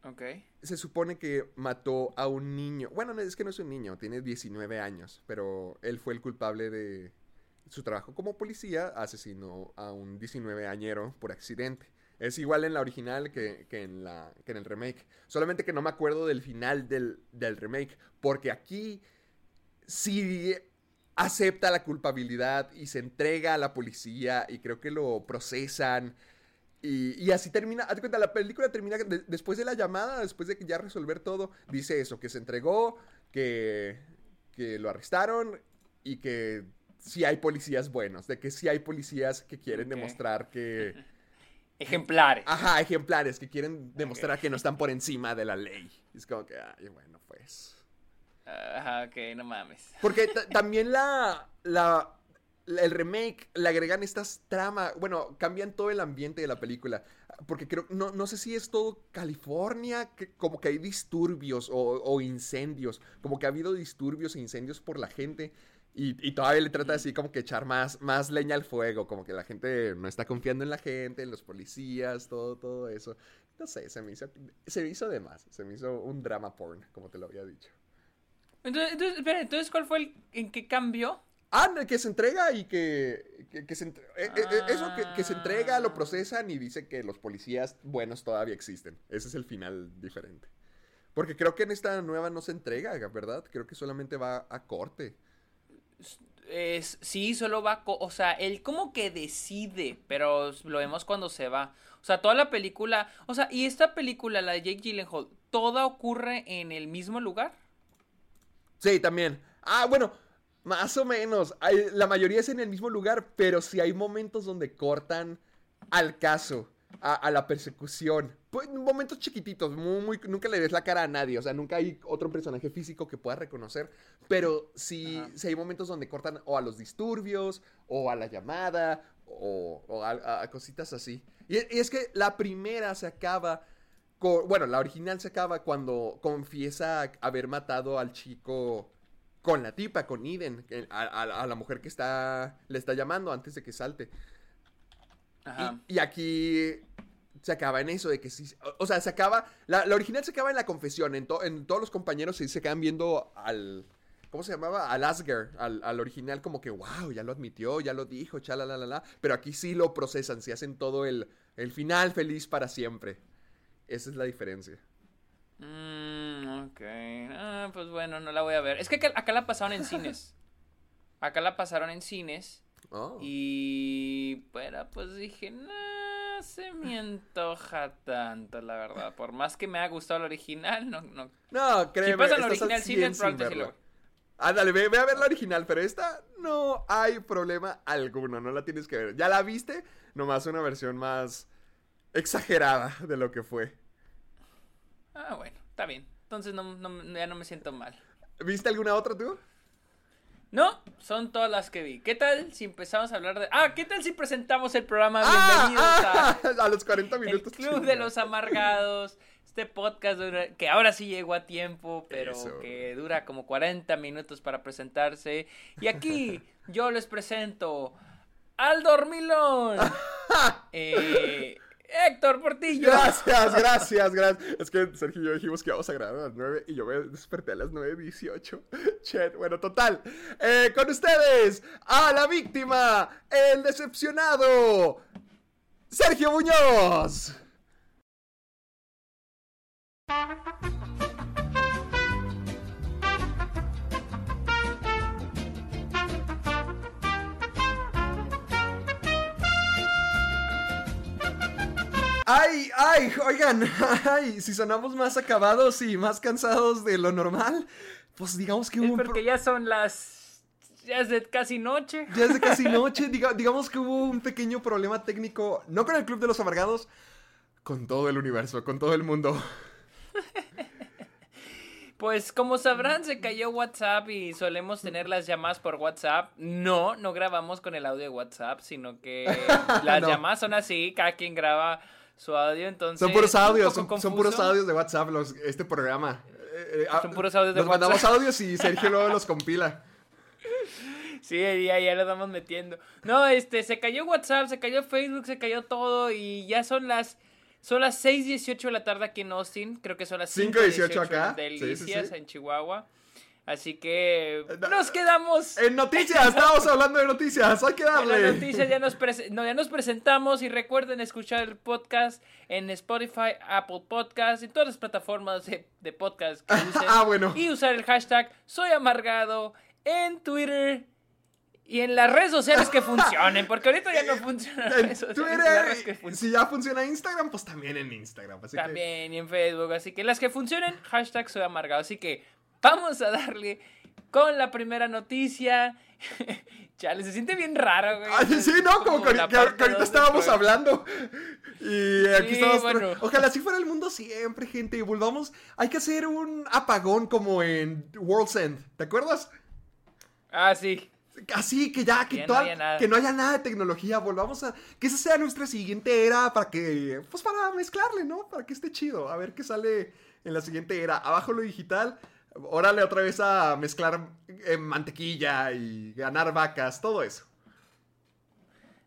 Ok. se supone que mató a un niño. Bueno, no, es que no es un niño, tiene 19 años, pero él fue el culpable de su trabajo como policía, asesinó a un 19 añero por accidente. Es igual en la original que, que en, la, que en el remake. Solamente que no me acuerdo del final del, del remake, porque aquí sí acepta la culpabilidad y se entrega a la policía y creo que lo procesan. Y, y así termina, haz cuenta, la película termina de- después de la llamada, después de que ya resolver todo, dice eso, que se entregó, que, que lo arrestaron y que sí hay policías buenos, de que sí hay policías que quieren demostrar que... [laughs] Ejemplares. Ajá, ejemplares, que quieren demostrar que no están por encima de la ley. Es como que, ay, bueno, pues... Ajá, ok, no mames. Porque ta- [laughs] también la, la, la- el remake le agregan estas tramas, bueno, cambian todo el ambiente de la película. Porque creo, no, no sé si es todo California, que como que hay disturbios o, o incendios, como que ha habido disturbios e incendios por la gente. Y, y todavía le trata así como que echar más, más leña al fuego, como que la gente no está confiando en la gente, en los policías, todo, todo eso. No sé, se me hizo, se me hizo de más, se me hizo un drama porn, como te lo había dicho. Entonces, entonces, espera, entonces, ¿cuál fue el en qué cambió? Ah, que se entrega y que, que, que se entre- eh, eh, eh, eso, que, que se entrega, lo Ah. procesan y dice que los policías buenos todavía existen. Ese es el final diferente. Porque creo que en esta nueva no se entrega, ¿verdad? Creo que solamente va a corte. Es, sí, solo va, co- o sea, él como que decide, pero lo vemos cuando se va. O sea, toda la película, o sea, y esta película, la de Jake Gyllenhaal, ¿toda ocurre en el mismo lugar? Sí, también. Ah, bueno, más o menos. Hay- la mayoría es en el mismo lugar, pero sí hay momentos donde cortan al caso, a, a la persecución. Pues, momentos chiquititos, muy, muy- nunca le ves la cara a nadie, o sea, nunca hay otro personaje físico que pueda reconocer, pero sí, sí hay momentos donde cortan o a los disturbios, o a la llamada, o, o a, cositas así. Y, y es que la primera se acaba bueno, la original se acaba cuando confiesa haber matado al chico con la tipa, con Eden, a, a- a la mujer que está le está llamando antes de que salte. Ajá. Y, y aquí se acaba en eso de que sí, o, o sea, se acaba, la, la original se acaba en la confesión, en, to- en todos los compañeros se, se quedan viendo al, ¿cómo se llamaba? Al Asger, al, al original como que, wow, ya lo admitió, ya lo dijo, chalalala, pero aquí sí lo procesan, se hacen todo el, el final feliz para siempre. Esa es la diferencia. Mm, ok. Ah, pues bueno, no la voy a ver. Es que acá, acá la pasaron en cines. [laughs] Acá la pasaron en cines. Oh. Y bueno, pues dije, no se me [laughs] antoja tanto, la verdad. Por más que me haya gustado el original, no, no. No, créeme, Si pasa al original 100 cine, probablemente. Ándale, ve, ve a ver la original, pero esta no hay problema alguno, no la tienes que ver. ¿Ya la viste? Nomás una versión más exagerada de lo que fue. Ah, bueno, está bien. Entonces no, no- ya no me siento mal. ¿Viste alguna otra tú? No, son todas las que vi. ¿Qué tal si empezamos a hablar de... Ah, ¿qué tal si presentamos el programa? ¡Ah! Bienvenidos a... ah, a los 40 El minutos. Club de los Amargados. Este podcast que ahora sí llegó a tiempo, pero Eso. que dura como 40 minutos para presentarse. Y aquí yo les presento al Dormilón. [laughs] eh, Héctor Portillo. Gracias, gracias, gracias. Es que Sergio y yo dijimos que íbamos a grabar a las 9 y yo me desperté a las 9.18. Chet, bueno, total. Eh, con ustedes, a la víctima, el decepcionado, Sergio Muñoz. Ay, ay, oigan, [laughs] ay, si sonamos más acabados y más cansados de lo normal, pues digamos que Es hubo un porque ya son las... Ya es de casi noche. [laughs] ya es de casi [laughs] noche, diga- digamos que hubo un pequeño problema técnico, no con el Club de los Amargados, con todo el universo, con todo el mundo. Pues como sabrán, se cayó WhatsApp y solemos tener las llamadas por WhatsApp. No, no grabamos con el audio de WhatsApp, sino que las No. llamadas son así, cada quien graba su audio, entonces... Son puros audios, son, son puros audios de WhatsApp los, este programa. Eh, eh, ah, Son puros audios de Nos mandamos WhatsApp. [laughs] audios y Sergio luego los compila. Sí, ya, ya lo estamos metiendo. No, este, se cayó WhatsApp, se cayó Facebook, se cayó todo y ya son las... Son las 6.18 de la tarde aquí en Austin. Creo que son las 5:18 5.18 acá. en Sí, sí, Delicias, sí. en Chihuahua. Así que Eh, no. nos quedamos... En noticias, estábamos hablando de noticias, hay que En darle. las noticias ya nos, prese- no, ya nos presentamos y recuerden escuchar el podcast en Spotify, Apple Podcast y todas las plataformas de, de podcast que [laughs] usen. Ah, bueno. Y usar el hashtag Soy Amargado en Twitter Y en las redes sociales que funcionen, porque ahorita ya no [laughs] funcionan En redes. Twitter, que funcionen. si ya funciona Instagram, pues también en Instagram. Así que- También y en Facebook. Así que las que funcionen, hashtag soy amargado. Así que vamos a darle con la primera noticia. [laughs] Chale, se siente bien raro, güey. Sí, no, como, que, ahorita estábamos programa. hablando. Y aquí Sí, estamos. bueno. Ojalá así fuera el mundo siempre, gente. Y volvamos. Hay que hacer un apagón como en World's End. ¿Te acuerdas? Ah, sí. Así que ya, que, no toda- nada. que no haya nada de tecnología. Volvamos a. Que esa sea nuestra siguiente era para que. Pues para mezclarle, ¿no? Para que esté chido. A ver qué sale en la siguiente era. Abajo lo digital. Órale otra vez a mezclar eh, mantequilla y ganar vacas, todo eso.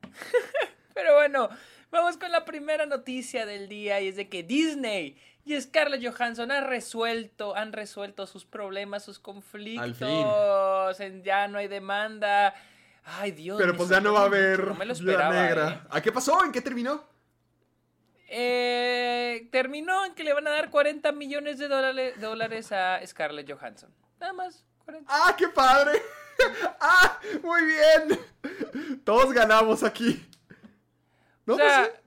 [laughs] Pero bueno, vamos con la primera noticia del día y es de que Disney y Scarlett Johansson han resuelto, han resuelto sus problemas, sus conflictos. en- ya no hay demanda. Ay, Dios. Pero pues ya no va a haber No me lo esperaba. negra. eh. ¿A qué pasó? ¿En qué terminó? Eh, terminó en que le van a dar 40 millones de dólares, dólares a Scarlett Johansson. Nada más. 40. ¡Ah, qué padre! [laughs] ¡Ah, muy bien! Todos ganamos aquí. No, o sea, pues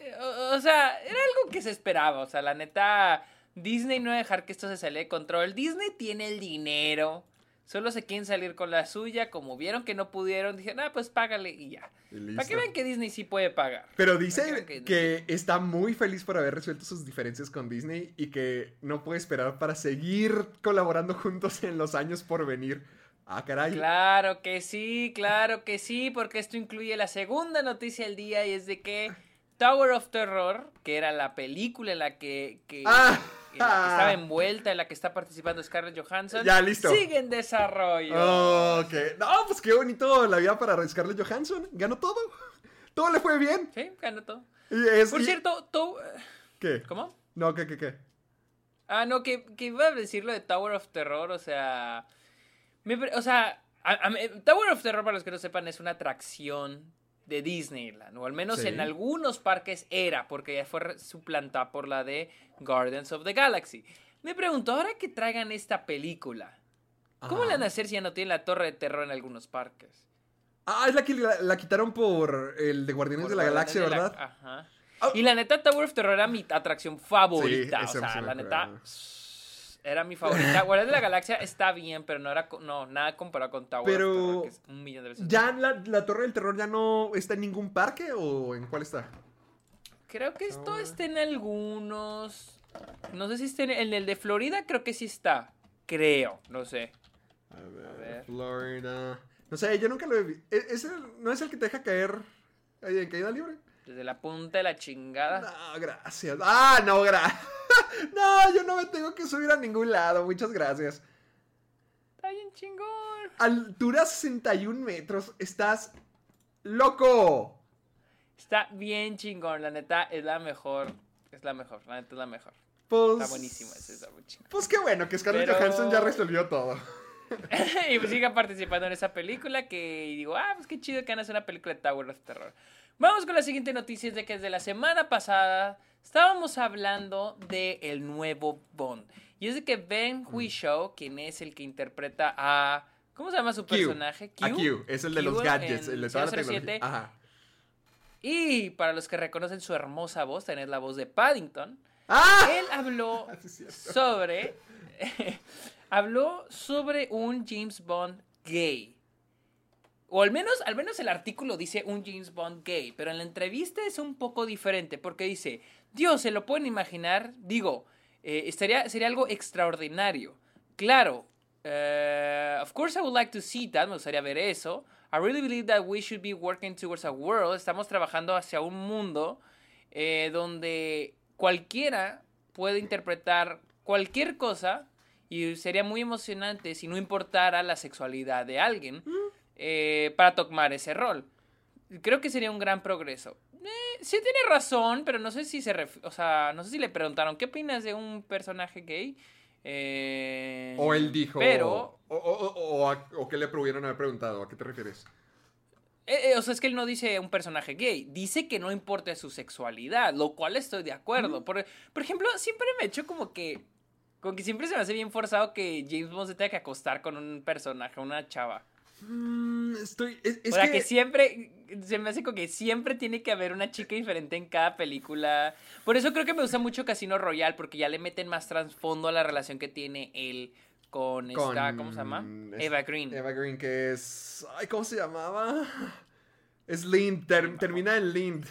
eh, o, o sea, era algo que se esperaba. O sea, la neta, Disney no va a dejar que esto se salga de control. Disney tiene el dinero. Solo se quieren salir con la suya. Como vieron que no pudieron, dijeron, ah, pues págale y ya. Y Para que vean que Disney sí puede pagar. Pero dice que vean que- que está muy feliz por haber resuelto sus diferencias con Disney y que no puede esperar para seguir colaborando juntos en los años por venir. Ah, caray. Claro que sí, claro que sí, porque esto incluye la segunda noticia del día y es de que Tower of Terror, que era la película en la que, que- Ah. En la que estaba envuelta, en la que está participando Scarlett Johansson, Ya, listo. sigue en desarrollo. Ok. No, pues qué bonito la vida para Scarlett Johansson. Ganó todo. [laughs] Todo le fue bien. Sí, ganó todo. Y es- Por y- cierto, to- ¿Qué? ¿cómo? No, ¿qué, qué, qué? Ah, no, que, que iba a decir lo de Tower of Terror, o sea... me o sea, a- a mí- Tower of Terror, para los que no sepan, es una atracción de Disneyland, o al menos Sí. en algunos parques era, porque ya fue suplantada por la de Guardians of the Galaxy. Me pregunto, ahora que traigan esta película, ¿cómo Ajá. le van a hacer si ya no tienen la Torre de Terror en algunos parques? Ah, es la que la, la quitaron por el de Guardianes Por de la Guardianes Galaxia, de la- ¿verdad? Ajá. Ah. Y la neta, Tower of Terror era mi atracción favorita. Sí, o sea, la neta. Era mi favorita. [laughs] Guardianes de la Galaxia está bien, pero no era no, nada comparado con Tower Pero of Terror, que es un millón de veces. ¿Ya la, la Torre del Terror ya no está en ningún parque o en cuál está? Creo que esto está en algunos. No sé si está en, en el de Florida, creo que sí está. Creo, no sé. A ver, ver. Florida. No sé, yo nunca lo he visto. ¿No es el que te deja caer ahí en caída libre? Desde la punta de la chingada. No, gracias. Ah, no, gracias. [laughs] no, yo no me tengo que subir a ningún lado. Muchas gracias. Está bien chingón. Altura 61 metros. Estás loco. Está bien chingón, la neta es la mejor. Es la mejor, la neta es la mejor. Pues, Está buenísima, está muy chingón. Pues qué bueno que Scarlett Pero- Johansson ya [laughs] resolvió todo. y pues siga participando en esa película que y digo, ah, pues qué chido que van a hacer una película de Tower of Terror. Vamos con la siguiente noticia, es de que desde la semana pasada estábamos hablando de el nuevo Bond. Y es de que Ben Whishaw, quien es el que interpreta a... ¿Cómo se llama su Q. personaje? A Q, es el de los Q gadgets, el de toda la 007. tecnología. Ajá. Y para los que reconocen su hermosa voz, tenés la voz de Paddington. ¡Ah! Él habló [laughs] Sí, cierto. sobre. [laughs] habló sobre un James Bond gay. O al menos, al menos el artículo dice un James Bond gay, pero en la entrevista es un poco diferente porque dice, Dios, ¿se lo pueden imaginar? Digo, eh, estaría, sería algo extraordinario. Claro, eh, of course I would like to see that, me gustaría ver eso. I really believe that we should be working towards a world, estamos trabajando hacia un mundo eh, donde cualquiera puede interpretar cualquier cosa y sería muy emocionante si no importara la sexualidad de alguien eh, para tomar ese rol. Creo que sería un gran progreso. Eh, sí tiene razón, pero no sé si se ref- o sea, no sé si le preguntaron qué opinas de un personaje gay. Eh, O él dijo. Pero O, o, o, o qué le pudieron haber preguntado. ¿A qué te refieres? Eh, eh, o sea, es que él no dice un personaje gay, dice que no importa su sexualidad, lo cual estoy de acuerdo. Por, por ejemplo, siempre me he hecho como que, como que siempre se me hace bien forzado que James Bond se tenga que acostar con un personaje, una chava. Mm, estoy. Es, es o sea, que... que siempre. Se me hace como que siempre tiene que haber una chica diferente en cada película. Por eso creo que me gusta mucho Casino Royale, porque ya le meten más trasfondo a la relación que tiene él con, esta. ¿Cómo se llama? es- Eva Green. Eva Green, que es. Ay, ¿cómo se llamaba? Es Lind, ter- termina en Lind.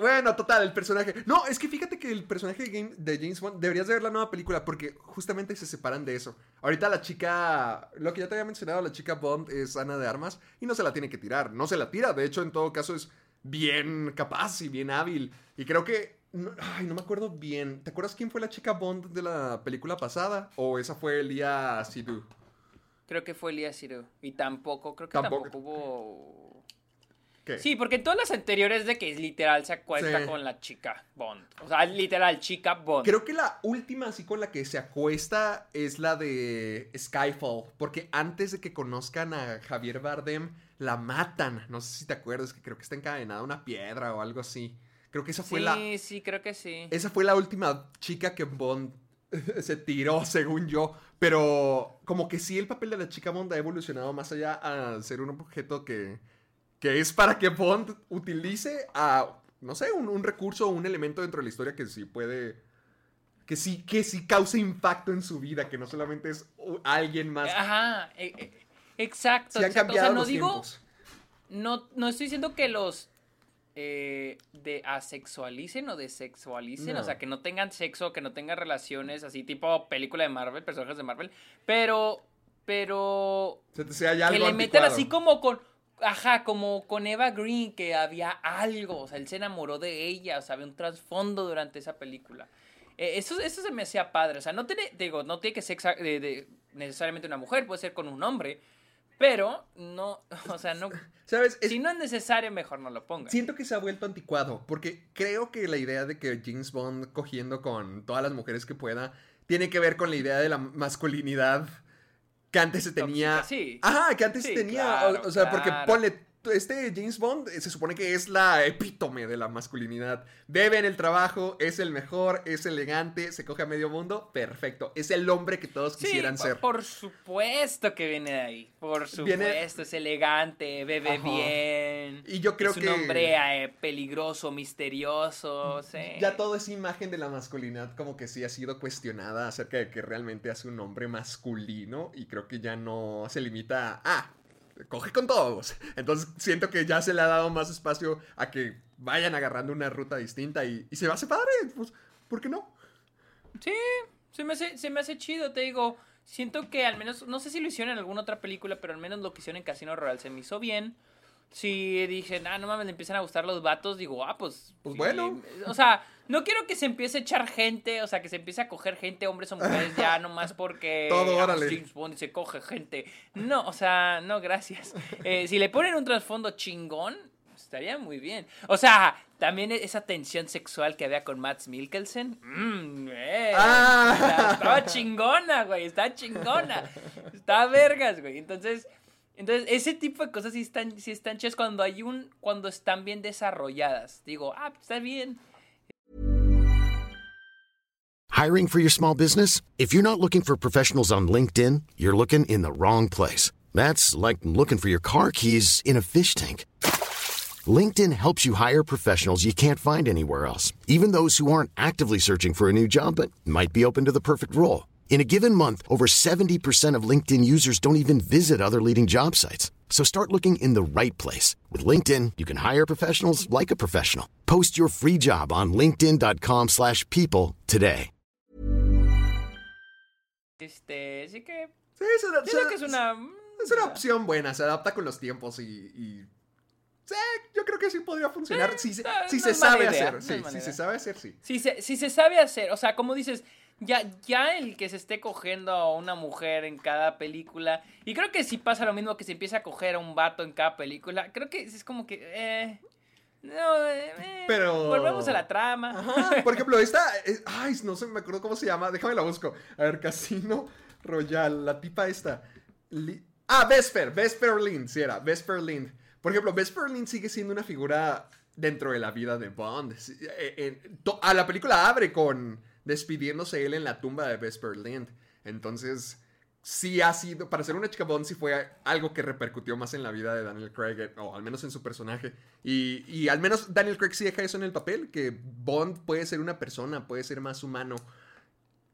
Bueno, total, el personaje. No, es que fíjate que el personaje de, Game- de James Bond deberías de ver la nueva película porque justamente se separan de eso. Ahorita la chica, lo que ya te había mencionado, la chica Bond es Ana de Armas y no se la tiene que tirar. No se la tira, de hecho, en todo caso es bien capaz y bien hábil. Y creo que. no- ay, no me acuerdo bien. ¿Te acuerdas quién fue la chica Bond de la película pasada? ¿O esa fue Elia Sidhu? Creo que fue Elías Ciro. Y tampoco, creo que Tampoco. tampoco, hubo. ¿Qué? Sí, porque en todas las anteriores de que literal se acuesta Sí. con la chica Bond. O sea, literal, chica Bond. Creo que la última así con la que se acuesta es la de Skyfall, porque antes de que conozcan a Javier Bardem, la matan. No sé si te acuerdas, que creo que está encadenada a una piedra o algo así. Creo que esa fue sí, la sí, creo que sí. esa fue la última chica que Bond [laughs] se tiró, según yo. Pero como que sí, el papel de la chica Bond ha evolucionado más allá a ser un objeto que, que es para que Bond utilice a, no sé, un, un recurso o un elemento dentro de la historia que sí puede... Que sí, que sí cause impacto en su vida, que no solamente es alguien más. Ajá, e- e- exacto. Sí han exacto. O sea, cambiado no los digo, tiempos. no, no estoy diciendo que los eh, de asexualicen o desexualicen, No. o sea, que no tengan sexo, que no tengan relaciones así tipo película de Marvel, personajes de Marvel, pero, pero Se te sea ya que algo le metan así como con, ajá, como con Eva Green, que había algo, o sea, él se enamoró de ella, o sea, había un trasfondo durante esa película. Eh, eso, eso se me hacía padre, o sea, no tiene, digo, no tiene que ser exa- de- de- necesariamente una mujer, puede ser con un hombre, pero no, [laughs] o sea, no, ¿Sabes? Es- si no es necesario, mejor no lo ponga. Siento que se ha vuelto anticuado, porque creo que la idea de que James Bond cogiendo con todas las mujeres que pueda tiene que ver con la idea de la masculinidad que antes se tenía. Tóxica, sí. Ajá, que antes Sí, se tenía. claro, o, o sea, porque ponle. Este James Bond eh, se supone que es la epítome de la masculinidad. Bebe en el trabajo, es el mejor, es elegante, se coge a medio mundo, perfecto. Es el hombre que todos Sí, quisieran ser. por supuesto que viene de ahí. Por supuesto, Viene- es elegante, bebe Ajá. bien. Y yo creo es un que- hombre eh, peligroso, misterioso. sí. Ya toda esa imagen de la masculinidad como que sí ha sido cuestionada acerca de que realmente hace un hombre masculino y creo que ya no se limita a, ah, coge con todos. Entonces siento que ya se le ha dado más espacio a que vayan agarrando una ruta distinta y, y se va a padre. Pues, ¿por qué no? Sí, se me, hace, se me hace chido, te digo. Siento que al menos, no sé si lo hicieron en alguna otra película, pero al menos lo que hicieron en Casino Royale se me hizo bien. Si dije, ah, no mames, le empiezan a gustar los vatos, digo, ah, pues. Pues sí. bueno. O sea, no quiero que se empiece a echar gente, o sea, que se empiece a coger gente, hombres o mujeres, ya [laughs] nomás porque. Todo, órale. James Bond se coge gente. No, o sea, no, gracias. [laughs] Eh, si le ponen un trasfondo chingón, estaría muy bien. O sea, también esa tensión sexual que había con Matt Mikkelsen. Mmm, eh, Ah. o sea, estaba chingona, güey. Está chingona. [laughs] Está vergas, güey. Entonces, entonces, ese tipo de cosas sí están, sí están chidas cuando hay un, cuando están bien desarrolladas. Digo, ah, está bien. Hiring for your small business? If you're not looking for professionals on LinkedIn, you're looking in the wrong place. That's like looking for your car keys in a fish tank. LinkedIn helps you hire professionals you can't find anywhere else, even those who aren't actively searching for a new job but might be open to the perfect role. In a given month, over 70% of LinkedIn users don't even visit other leading job sites. So start looking in the right place. With LinkedIn, you can hire professionals like a professional. Post your free job on linkedin.com/people slash people today. Este, así que, Sí, se, se- siento que es una... es una opción buena, se adapta con los tiempos y... y- Sí, yo creo que sí podría funcionar. Sí, si se, no- si no se sabe idea, hacer. no Sí, si se sabe hacer, sí. Si se, si se sabe hacer, o sea, como dices, ya, ya el que se esté cogiendo a una mujer en cada película, y creo que si pasa lo mismo que se empieza a coger a un vato en cada película, creo que es como que, eh, no, eh, eh, Pero- volvemos a la trama. Ajá, por ejemplo, esta. es- ay, no sé, me acuerdo cómo se llama. Déjame la busco. A ver, Casino Royal. La tipa esta. Li- ah, Vesper. Vesper Lind. Sí, era. Vesper Lind. Por ejemplo, Vesper Lind sigue siendo una figura dentro de la vida de Bond. A la película abre con despidiéndose él en la tumba de Vesper Lind. Entonces. sí ha sido, para ser una chica Bond, sí fue algo que repercutió más en la vida de Daniel Craig, eh, o al menos en su personaje. Y, y al menos Daniel Craig sí deja eso en el papel, que Bond puede ser una persona, puede ser más humano.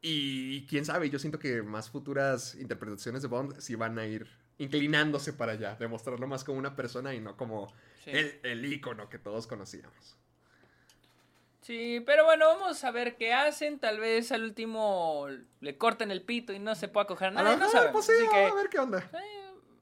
Y quién sabe, yo siento que más futuras interpretaciones de Bond sí van a ir inclinándose para allá, demostrarlo más como una persona y no como Sí. el, el ícono que todos conocíamos. Sí, pero bueno, vamos a ver qué hacen. Tal vez al último le corten el pito y no se pueda coger A nada. lo No sabemos. pues sí, Así que a ver qué onda.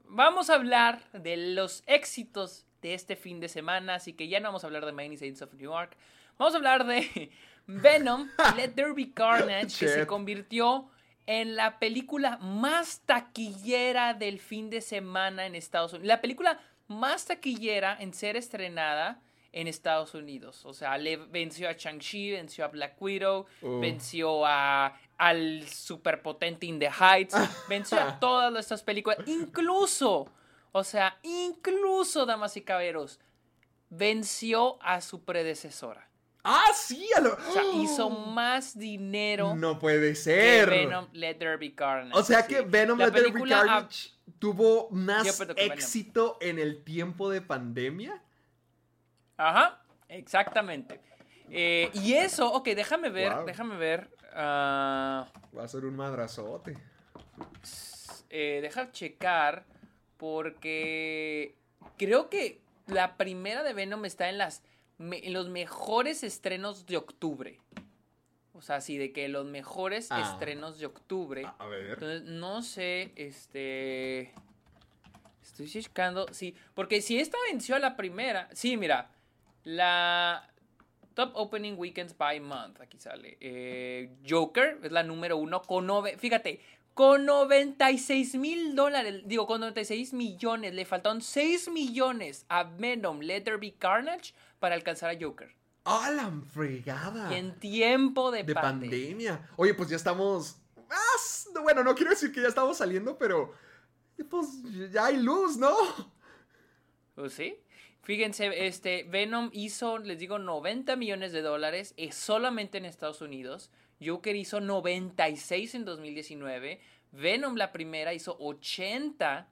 vamos a hablar de los éxitos de este fin de semana. Así que ya no vamos a hablar de Many Saints of New York. Vamos a hablar de [laughs] Venom, [laughs] Let There Be Carnage, que se convirtió en la película más taquillera del fin de semana en Estados Unidos. La película más taquillera en ser estrenada en Estados Unidos. O sea, le venció a Shang-Chi, venció a Black Widow, Uh. venció a, al superpotente In the Heights, [laughs] venció a todas estas películas. Incluso, o sea, incluso, damas y caballeros, venció a su predecesora. ¡Ah, sí! A lo... O sea, hizo más dinero No puede que ser. Venom Let There Be Carnage. O sea sí. que Venom La Let There Be ha- Carnage tuvo más éxito en el tiempo de pandemia. Ajá, exactamente. Eh, y eso, ok, déjame ver, Wow. déjame ver. ah, Va a ser un madrazote. eh, dejar checar porque creo que la primera de Venom está en las me- en los mejores estrenos de octubre. O sea, sí, de que los mejores Ah. estrenos de octubre. A, a ver. Entonces, no sé, este... Estoy checando, sí, porque si esta venció a la primera, sí, mira, la Top Opening Weekends by Month, aquí sale. eh, Joker es la número uno con, nove- fíjate, con 96 mil dólares, digo, con 96 millones, le faltaron 6 millones a Venom, Let There Be Carnage para alcanzar a Joker. ¡Ah, la fregada! Y en tiempo de, de pandemia. pandemia. Oye, pues ya estamos. ah, Bueno, no quiero decir que ya estamos saliendo, pero. Pues ya hay luz, ¿no? Pues sí. Fíjense, este Venom hizo, les digo, 90 millones de dólares eh, solamente en Estados Unidos. Joker hizo 96 en 2019. Venom, la primera, hizo 80.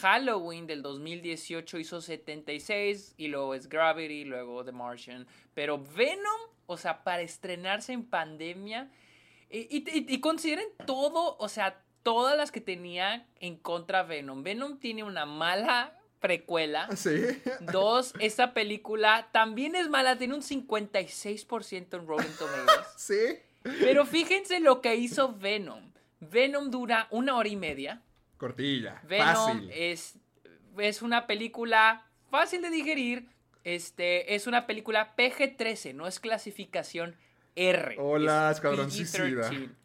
Halloween del 2018 hizo 76. Y luego es Gravity, luego The Martian. Pero Venom, o sea, para estrenarse en pandemia. Y, y- consideren todo, o sea, todas las que tenía en contra Venom. Venom tiene una mala precuela. Sí. [laughs] Dos, esta película también es mala, tiene un 56% en Rotten Tomatoes. [laughs] Sí. Pero fíjense lo que hizo Venom. Venom dura una hora y media. Cortilla. Venom fácil. es, es una película fácil de digerir. Este, es una película PG-13, no es clasificación R. Hola, es Escuadrón PG-13. Suicida.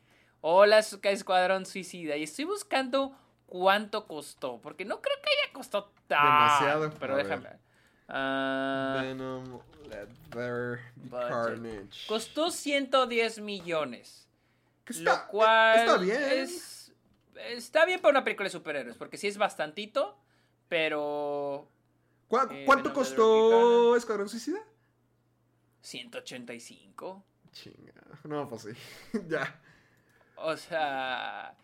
Hola, Escuadrón Suicida. Y estoy buscando cuánto costó, porque no creo que haya costado tanto. Demasiado. Pero A déjame. Ah, Venom, budget. Carnage. costó 110 millones. Que está, lo cual está bien. es- está bien para una película de superhéroes, porque sí es bastantito, pero ¿Cuá- eh, ¿Cuánto Venom, costó Escuadrón Suicida? 185. Chinga. No, pues sí. [laughs] ya. O sea,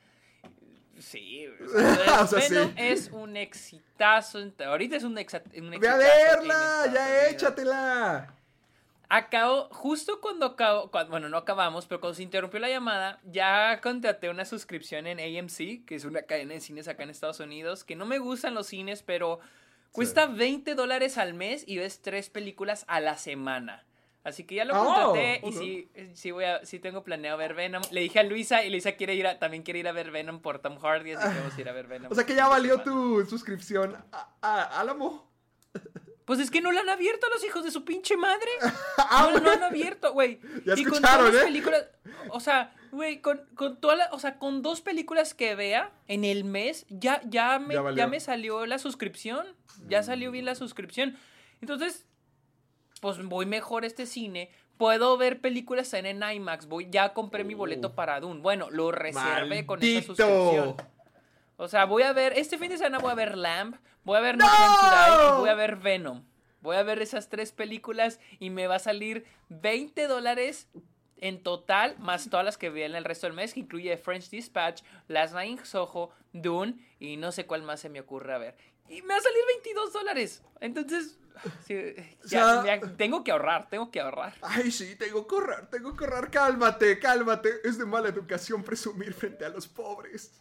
sí. [laughs] O sea, O sea, Venom sí. es un exitazo. Ahorita es un, exa- un Ve a exitazo verla, ya Unidos. échatela. Acabo, justo cuando acabo, cuando- bueno, no acabamos, pero cuando se interrumpió la llamada, ya contraté una suscripción en AMC, que es una cadena de cines acá en Estados Unidos, que no me gustan los cines, pero cuesta 20 dólares al mes y ves tres películas a la semana. Así que ya lo Oh, contraté y sí, sí, voy a, sí tengo planeado ver Venom. Le dije a Luisa y Luisa quiere ir a, también quiere ir a ver Venom por Tom Hardy, así que vamos a ir a ver Venom. O sea que ya valió tu suscripción a, a Álamo. Pues es que no la han abierto a los hijos de su pinche madre. [laughs] Ah, No, no han abierto, güey. Ya y con escucharon, todas las ¿eh? películas, o sea, güey, con, con todas las- o sea, con dos películas que vea en el mes, ya, ya, me, Ya ya, me salió la suscripción. Ya salió bien la suscripción. Entonces, pues voy mejor a este cine. Puedo ver películas en, en IMAX. Voy, ya compré mi boleto para Dune. Bueno, lo reservé con esa ¡Maldito! suscripción. O sea, voy a ver, este fin de semana voy a ver Lamb, voy a ver ¡No! No y voy a ver Venom. Voy a ver esas tres películas y me va a salir 20 dólares en total, más todas las que vienen el resto del mes, que incluye French Dispatch, Last Night in Soho, Dune y no sé cuál más se me ocurre a ver. Y me va a salir 22 dólares. Entonces, sí, ya, O sea- ya tengo que ahorrar, tengo que ahorrar. Ay, sí, tengo que ahorrar, tengo que ahorrar. Cálmate, cálmate. Es de mala educación presumir frente a los pobres.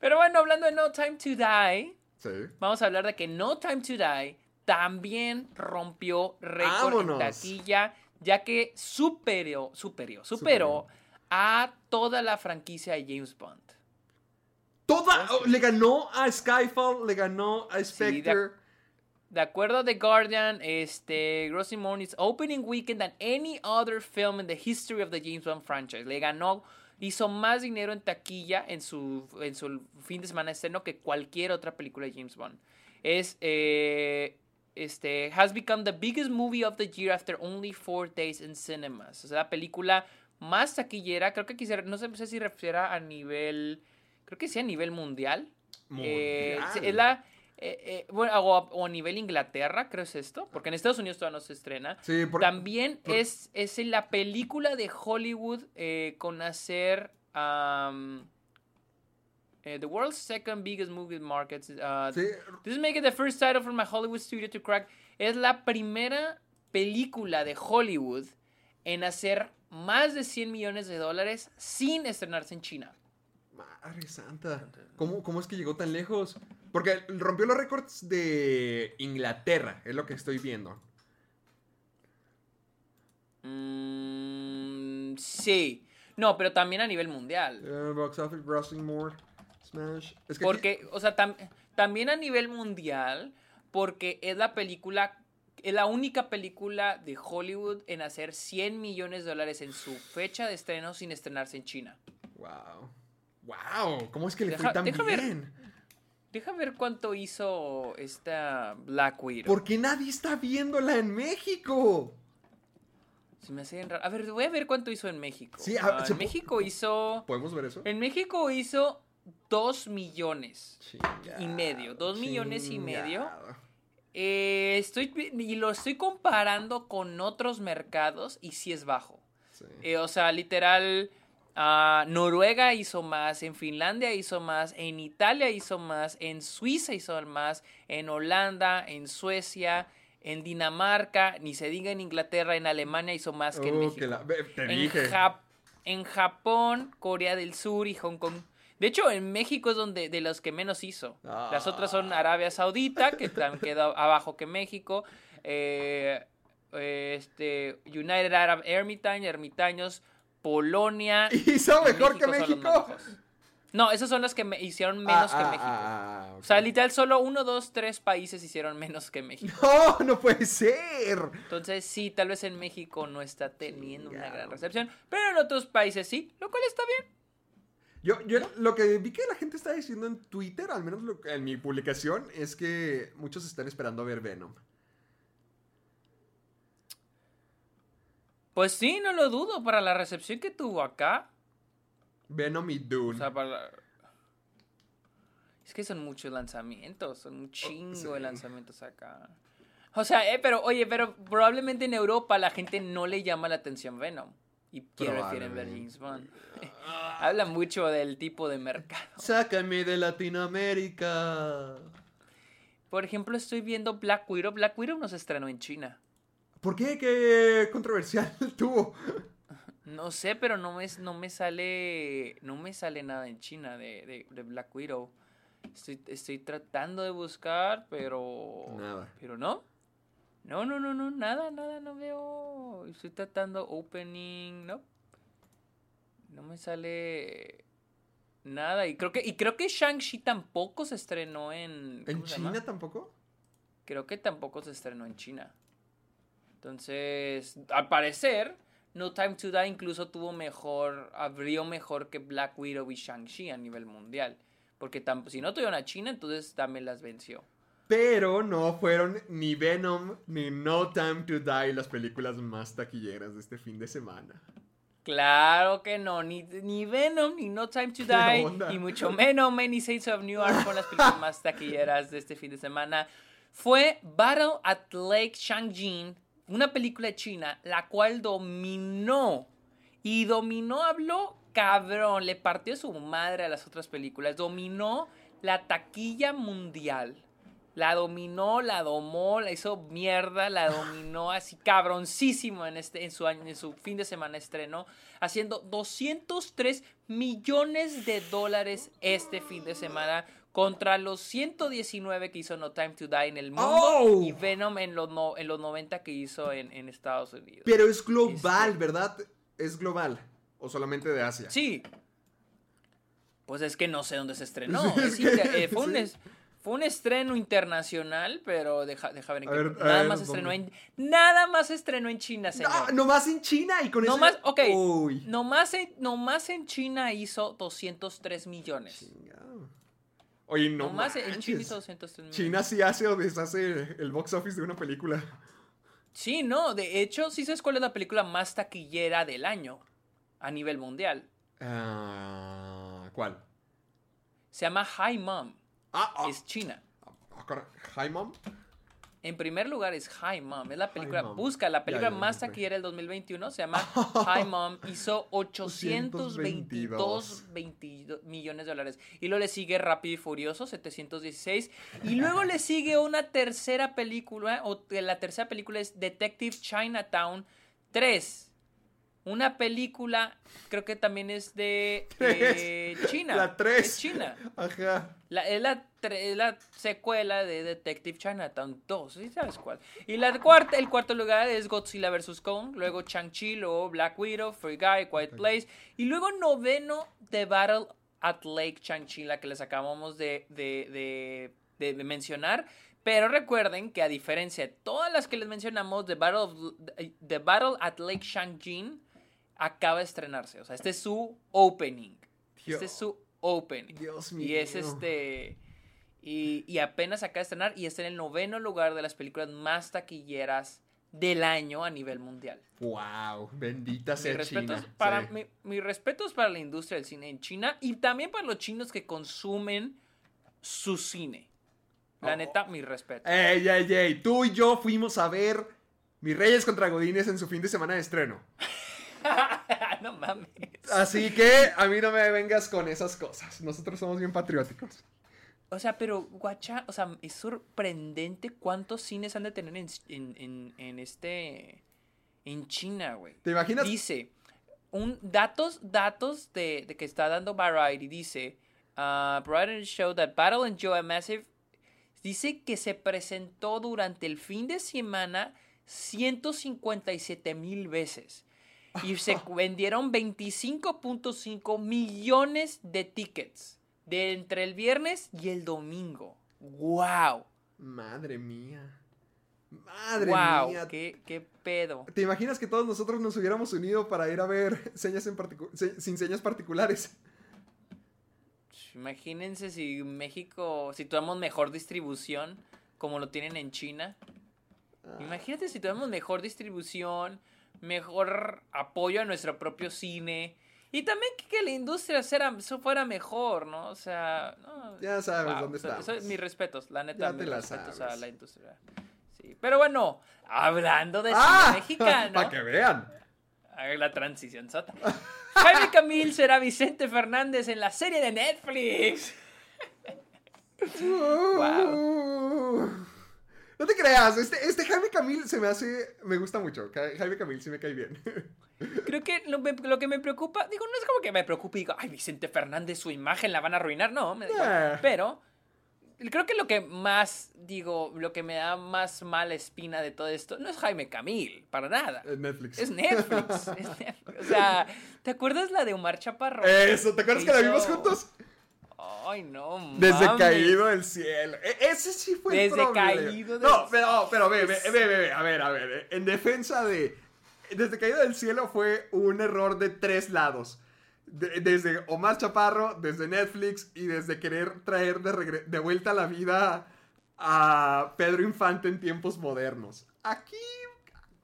Pero bueno, hablando de No Time to Die, Sí. vamos a hablar de que No Time to Die también rompió récord en taquilla, ya que superó, superó, superó a toda la franquicia de James Bond. Toda, oh, le ganó a Skyfall, le ganó a Spectre. De acuerdo a The Guardian, este, Grossing More is opening weekend than any other film in the history of the James Bond franchise. Le ganó, hizo más dinero en taquilla en su, en su fin de semana de estreno que cualquier otra película de James Bond. Es, eh, este, has become the biggest movie of the year after only four days in cinemas. O sea, la película más taquillera, creo que quisiera, no sé, si refiera a nivel, creo que sí a nivel mundial. Eh, Mundial. sí, es la, eh, eh, bueno, o, a- o a nivel Inglaterra, creo es esto, porque en Estados Unidos todavía no se estrena. Sí, por- También por- es, es la película de Hollywood eh, con hacer um, the world's second biggest movie market. uh, Sí, This is making the first title from a Hollywood studio to crack. Es la primera película de Hollywood en hacer más de 100 millones de dólares sin estrenarse en China. Madre santa. ¿Cómo, ¿Cómo es que llegó tan lejos? Porque rompió los récords de Inglaterra, es lo que estoy viendo. Mm, sí. No, pero también a nivel mundial. Eh, box office, grossing more, smash. Es que aquí- Porque, o sea, tam- también a nivel mundial, porque es la película, es la única película de Hollywood en hacer 100 millones de dólares en su fecha de estreno sin estrenarse en China. Wow. Wow. ¿Cómo es que le Deja- fue tan deja ver. bien? Deja ver cuánto hizo esta Black Widow. ¿Por qué nadie está viéndola en México? Se me hace raro. A ver, voy a ver cuánto hizo en México. Sí, a- Ah, se en México hizo. ¿Podemos ver eso? En México hizo 2 millones. Chingado, y medio, dos millones y medio. Eh, estoy, y lo estoy comparando con otros mercados y sí es bajo. Sí. Eh, o sea, literal, ah, Noruega hizo más, en Finlandia hizo más, en Italia hizo más, en Suiza hizo más, en Holanda, en Suecia, en Dinamarca, ni se diga en Inglaterra, en Alemania hizo más que en Oh, México. que la- En, dije. Jap- en Japón, Corea del Sur y Hong Kong. De hecho, en México es donde de los que menos hizo. Las otras son Ah. Arabia Saudita, que [laughs] también quedó abajo que México. eh, este, United Arab Ermitage, Ermitaños, Polonia. [laughs] Hizo mejor que México. No, esos son los que me hicieron menos Ah, que ah, México. ah, ah, O sea, literal, solo uno, dos, tres países hicieron menos que México. [laughs] No, no puede ser. Entonces, sí, tal vez en México no está teniendo una gran recepción, pero en otros países sí, lo cual está bien. Yo, yo lo que vi que la gente está diciendo en Twitter, al menos lo en mi publicación, es que muchos están esperando a ver Venom. Pues sí, no lo dudo, para la recepción que tuvo acá. Venom y O Dune. sea, para la- Es que son muchos lanzamientos, son un chingo sí. de lanzamientos acá. O sea, eh, pero, oye, pero probablemente en Europa la gente no le llama la atención Venom. Y prefieren ver James Bond. Habla mucho del tipo de mercado. Sácame de Latinoamérica. Por ejemplo, estoy viendo Black Widow. Black Widow no se estrenó en China. ¿Por qué? ¿Qué controversial [laughs] tuvo? No sé, pero no me, no me sale. No me sale nada en China de, de- de Black Widow. Estoy, estoy tratando de buscar, pero. Nada. Pero no. No, no, no, no, nada, nada, no veo. Estoy tratando opening, no. No me sale nada. Y creo que, y creo que Shang-Chi tampoco se estrenó en. ¿En. China tampoco? Creo que tampoco se estrenó en China. Entonces, al parecer, No Time to Die incluso tuvo mejor, abrió mejor que Black Widow y Shang-Chi a nivel mundial. Porque si no tuvieron a China, entonces también las venció. Pero no fueron ni Venom ni No Time to Die las películas más taquilleras de este fin de semana. Claro que no, ni, ni Venom, ni No Time to ¿Qué Die, y mucho menos Many Saints of New York fueron las películas más taquilleras de este fin de semana. Fue Battle at Lake Changjin una película china, la cual dominó. Y dominó, habló cabrón, le partió su madre a las otras películas. Dominó la taquilla mundial. La dominó, la domó, la hizo mierda, la dominó así cabroncísimo en, este, en, su, año, en su fin de semana estreno, haciendo 203 millones de dólares este fin de semana contra los 119 que hizo No Time to Die en el mundo ¡Oh! y Venom en los, no- en los 90 que hizo en, en Estados Unidos. Pero es global, Este- ¿verdad? Es global. O solamente de Asia. Sí. Pues es que no sé dónde se estrenó. [laughs] Es Es que- inter- eh, fue, un sí. es- fue un estreno internacional, pero deja, deja ver en qué. ver, nada ver, más estrenó en. Nada más estrenó en China, señor. No, nomás en China y con No eso. más, ok. Uy. Nomás en, nomás en China hizo 203 millones. Chingado. Oye, no nomás en. China hizo 203 millones. China sí hace o deshace el box office de una película. Sí, no. De hecho, sí sabes cuál es la película más taquillera del año a nivel mundial. Ah, ¿Cuál? Se llama Hi Mom. Ah, ah, Es China. ah, cor- Hi, Mom. En primer lugar es Hi Mom. Es la película. Busca la película Ya, ya, más taquillera del 2021. Se llama [laughs] Hi Mom. Hizo 822 22 millones de dólares. Y luego le sigue Rápido y Furioso, 716. Y luego le sigue una tercera película. O la tercera película es Detective Chinatown 3. Una película, creo que también es de [laughs] eh, China. La 3. Es China. Ajá. La, es, la, tre- es la secuela de Detective Chinatown 2, ¿sí sabes cuál? Y la cuarta, el cuarto lugar es Godzilla vs. Kong, luego Chang-Chi, luego Black Widow, Free Guy, Quiet Place, y luego noveno The Battle at Lake Chang-Chi, la que les acabamos de, de, de- de- de mencionar. Pero recuerden que a diferencia de todas las que les mencionamos, The Battle, of- The Battle at Lake Changjin acaba de estrenarse. O sea, este es su opening. Este es su opening. Dios Y es mío. este. Y, y apenas acaba de estrenar y está en el noveno lugar de las películas más taquilleras del año a nivel mundial. Wow, bendita sea respetos, China. para, Sí. mi- mis respetos para la industria del cine en China y también para los chinos que consumen su cine. La Oh. neta, mis respetos. Ey, ey, ey, tú y yo fuimos a ver Mis Reyes contra Godines en su fin de semana de estreno. [laughs] no mames. Así que a mí no me vengas con esas cosas. Nosotros somos bien patrióticos. O sea, pero, guacha, o sea, es sorprendente cuántos cines han de tener en, en, en- en este. En China, güey. ¿Te imaginas? Dice, un, datos, datos de, de que está dando Variety, dice, uh, Variety show that Battle enjoy a massive, dice que se presentó durante el fin de semana 157 mil veces. Y se vendieron 25.5 millones de tickets de entre el viernes y el domingo. ¡Wow! Madre mía. Madre ¡Wow! mía. ¿Qué, ¿Qué pedo? ¿Te imaginas que todos nosotros nos hubiéramos unido para ir a ver [laughs] señas en particu- se- sin señas particulares? Imagínense si México, si tuviéramos mejor distribución como lo tienen en China. Ah. Imagínate si tuviéramos mejor distribución, mejor apoyo a nuestro propio cine. Y también que, que la industria eso fuera mejor, ¿no? O sea, no, Ya sabes wow, dónde eso- estamos. mis respetos, la neta, Ya te mis la respetos a sabes. la industria. Sí. Pero bueno, hablando de ¡Ah! cine mexicano. [laughs] Para que vean. A la transición sota. [laughs] Jaime Camil será Vicente Fernández en la serie de Netflix. [laughs] Uh, No te creas, este, este Jaime Camil se me hace. Me gusta mucho. Jaime Camil sí me cae bien. [laughs] Creo que lo, me- lo que me preocupa, digo, no es como que me preocupe y digo, ay, Vicente Fernández, su imagen la van a arruinar, no, me da igual. Pero creo que lo que más, digo, lo que me da más mala espina de todo esto no es Jaime Camil, para nada. Es Netflix. Es Netflix. es Netflix. O sea, ¿te acuerdas la de Omar Chaparro? Eso, ¿te acuerdas que la vimos juntos? Ay, no, Desde mames. caído del cielo. E- ese sí fue el Desde problema. caído del No, pero, pero ve, ve, ve, ve, a ver, a ver. En defensa de. Desde caído del cielo fue un error de tres lados. De- desde Omar Chaparro, desde Netflix y desde querer traer de, de vuelta a la vida a Pedro Infante en tiempos modernos. Aquí,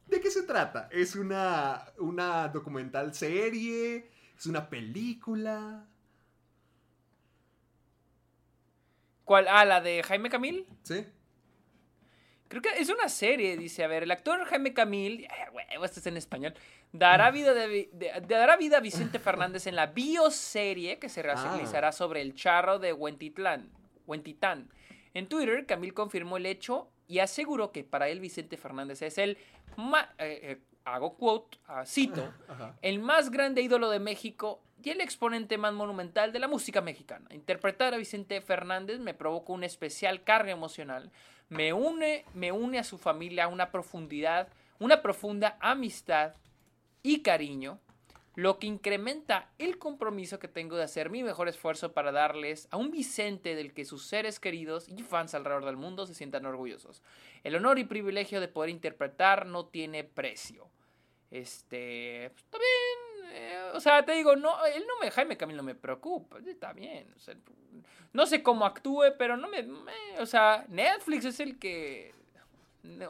¿de qué se trata? ¿Es una, una documental serie? ¿Es una película? ¿Cuál? Ah, la de Jaime Camil. ¿Sí? Creo que es una serie, dice. A ver, el actor Jaime Camil, huevo, esto es en español, dará vida, de, dará vida a Vicente Fernández en la bioserie que se realizará sobre el charro de Huentitlán, Huentitán. En Twitter, Camil confirmó el hecho y aseguró que para él Vicente Fernández es el, ma- eh, eh, hago quote, ah, cito, Ajá. el más grande ídolo de México y el exponente más monumental de la música mexicana. Interpretar a Vicente Fernández me provocó una especial carga emocional. Me une, me une a su familia una profundidad, una profunda amistad y cariño, lo que incrementa el compromiso que tengo de hacer mi mejor esfuerzo para darles a un Vicente del que sus seres queridos y fans alrededor del mundo se sientan orgullosos. El honor y privilegio de poder interpretar no tiene precio. Este, pues, está bien, eh, o sea, te digo, no, él no me, Jaime Camil no me preocupa, está bien, o sea, no sé cómo actúe, pero no me, me- o sea, Netflix es el que,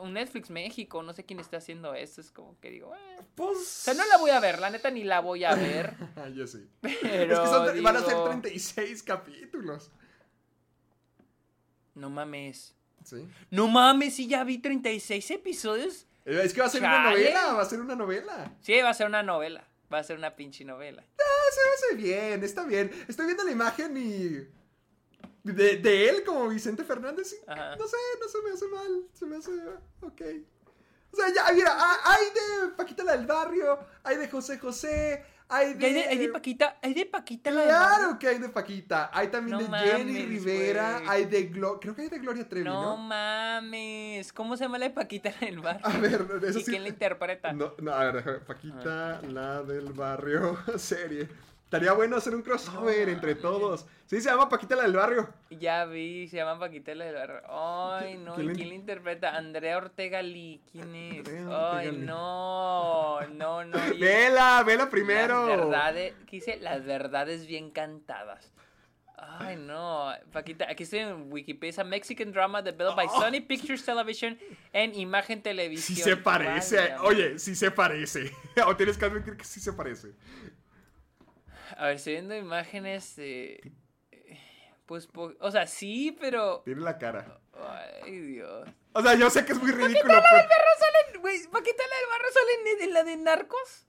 un Netflix México, no sé quién está haciendo esto, es como que digo, eh, Pues. o sea, no la voy a ver, la neta ni la voy a ver. Yo sí. Pero es que son- van a ser digo, 36 capítulos. No mames. Sí. No mames, si ya vi 36 episodios. Eh, Es que va a ser una novela, va a ser una novela. Sí, va a ser una novela. Va a ser una pinche novela. Ah, se me hace bien, está bien. Estoy viendo la imagen y. De, de él como Vicente Fernández. y. No sé, no se me hace mal. Se me hace. Ok. O sea, ya, mira, ah, hay de Paquita la del barrio, hay de José José, hay de. hay de, hay de Paquita, hay de Paquita la Claro que hay de Paquita. Hay también No de Jenny Rivera, hay de Glo Creo que hay de Gloria Trevi, No ¿no? mames. ¿Cómo se llama la de Paquita la del barrio? [laughs] A ver, eso ¿Y sí. quién la interpreta? No, no, a ver, Paquita, la del barrio, [laughs] serie. Estaría bueno hacer un crossover entre todos. Sí, se llama Paquita la del barrio. Ya vi, se llama Paquita la del barrio. Ay, ¿Qui- no. quién ¿Y la quién la interpreta? Andrea Ortega Lee. ¿Quién es? Ortega Ay, Lee. no. No, no. [laughs] Vela, vela primero. Las verdades, ¿qué dice? Las verdades bien cantadas. Ay, no. Paquita, aquí estoy en Wikipedia. Mexican drama developed by [laughs] Sony Pictures Television en Imagen Televisión. Sí se parece. Oye, sí se parece. [laughs] o tienes que admitir que sí se parece. A ver, estoy viendo imágenes de... eh, Pues, po- o sea, sí, pero... Tiene la cara. Ay, Dios. O sea, yo sé que es muy ridículo, pero... Pero salen, güey, Paquita la del barrio sale en, en la de Narcos.